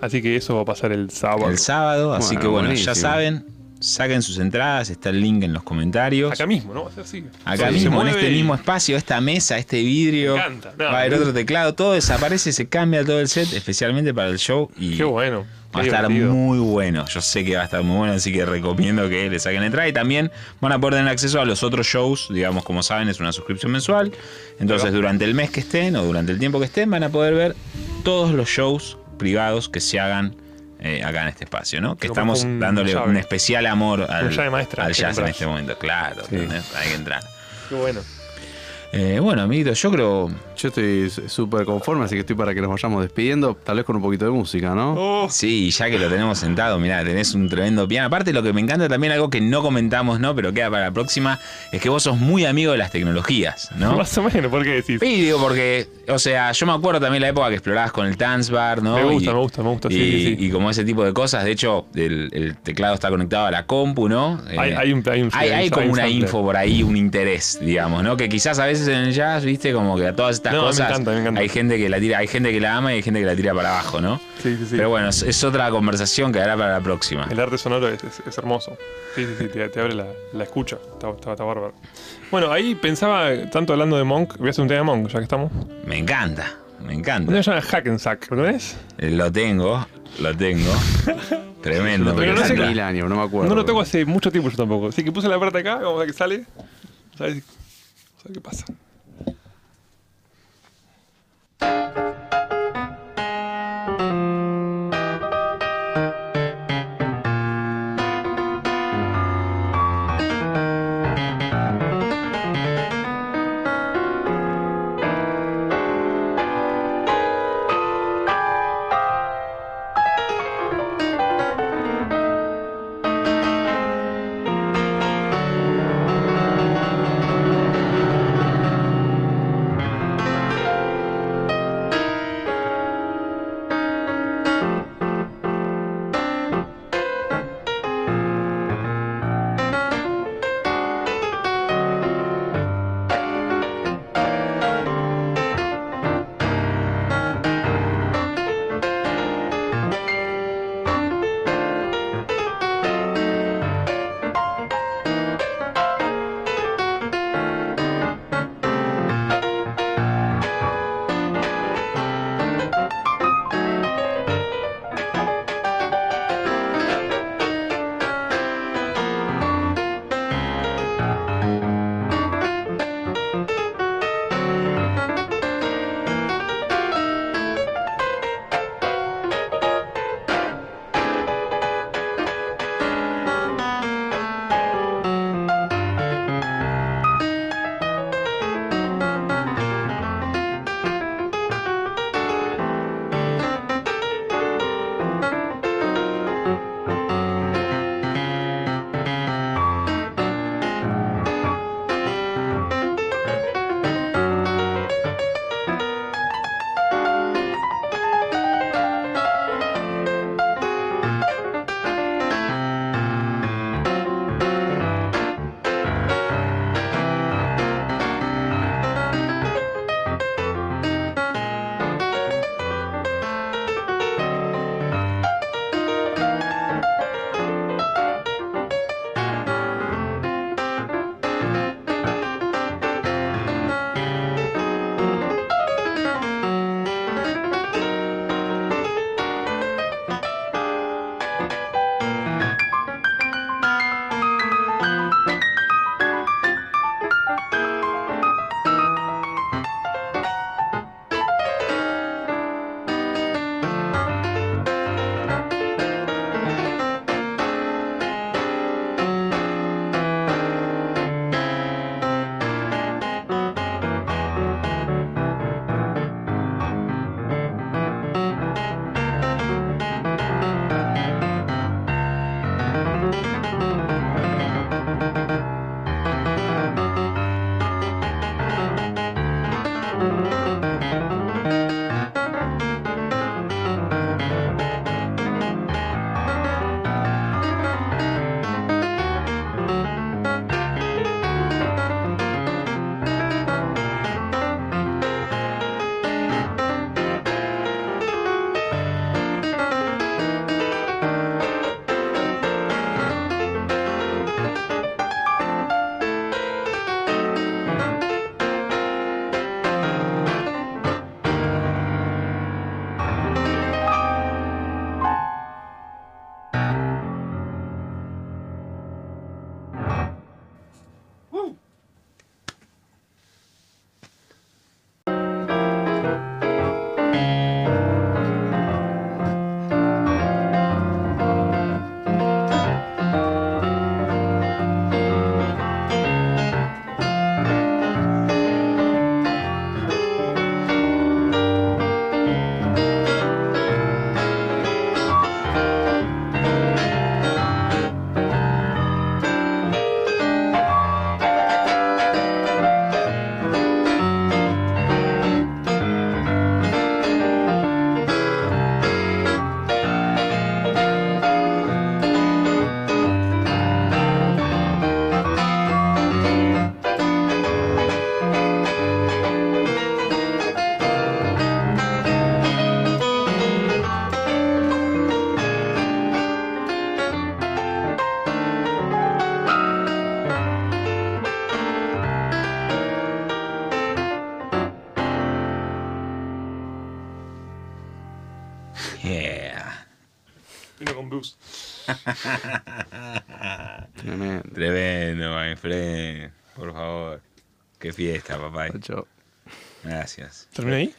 Así que eso va a pasar el sábado.
El sábado, así
Bueno,
que bueno, ya saben, saquen sus entradas, está el link en los comentarios.
Acá mismo, ¿no? Va a ser así.
Acá mismo, en este
y-
mismo espacio, esta mesa, este vidrio.
Me encanta. No,
va a haber otro teclado, todo desaparece, se cambia todo el set, especialmente para el show. Y
Qué bueno.
Va a estar muy bueno. Yo sé que va a estar muy bueno, así que recomiendo que le saquen entrada. Y también van a poder tener acceso a los otros shows. Digamos, como saben, es una suscripción mensual. Entonces, durante el mes que estén o durante el tiempo que estén, van a poder ver todos los shows privados que se hagan eh, acá en este espacio, ¿no? Que estamos
un
dándole un especial amor al, al jazz en este momento. Claro, hay que entrar.
Qué bueno.
Eh, bueno, amiguitos, yo creo.
Yo estoy súper conforme, así que estoy para que nos vayamos despidiendo, tal vez con un poquito de música, ¿no?
Oh,
Sí, ya que lo tenemos sentado, mirá, tenés un tremendo piano. Aparte, lo que me encanta también, algo que no comentamos, ¿no? Pero queda para la próxima, es que vos sos muy amigo de las tecnologías, ¿no?
Más o menos, ¿por qué decís?
Y digo, porque, o sea, yo me acuerdo también la época que explorabas con el Tanzbar, ¿no?
Me gusta,
Y-
me gusta, me gusta, sí,
y,
sí, sí.
y como ese tipo de cosas, de hecho, el, el teclado está conectado a la compu, ¿no?
Hay,
Eh,
hay un, hay un,
hay, hay
hay
como
un
una info por ahí, un interés, digamos, ¿no? Que quizás a veces en el jazz, viste, como que a todas estas
No, me
cosas
encanta, me encanta.
hay gente que la tira, hay gente que la ama y hay gente que la tira para abajo, ¿no?
Sí, sí, sí.
Pero bueno, es, es otra conversación que hará para la próxima.
El arte sonoro es, es- es hermoso. Sí, sí, sí, te, te abre la, la escucha. Está, está- está bárbaro. Bueno, ahí pensaba, tanto hablando de Monk, voy a hacer un tema de Monk, ya que estamos.
Me encanta, me encanta.
tema se llama Hack and Sack, ¿lo tenés?
Eh, Lo tengo, lo tengo. <laughs> Tremendo.
Pero
me
no sé
mil años, no me acuerdo.
No lo tengo hace mucho tiempo yo tampoco. Así que puse la parte acá, vamos a ver qué sale. Vamos a ver, qué pasa.
Tremendo.
Tremendo, my friend. Por favor. Qué fiesta, papá.
Chao.
Gracias.
¿Termina ahí?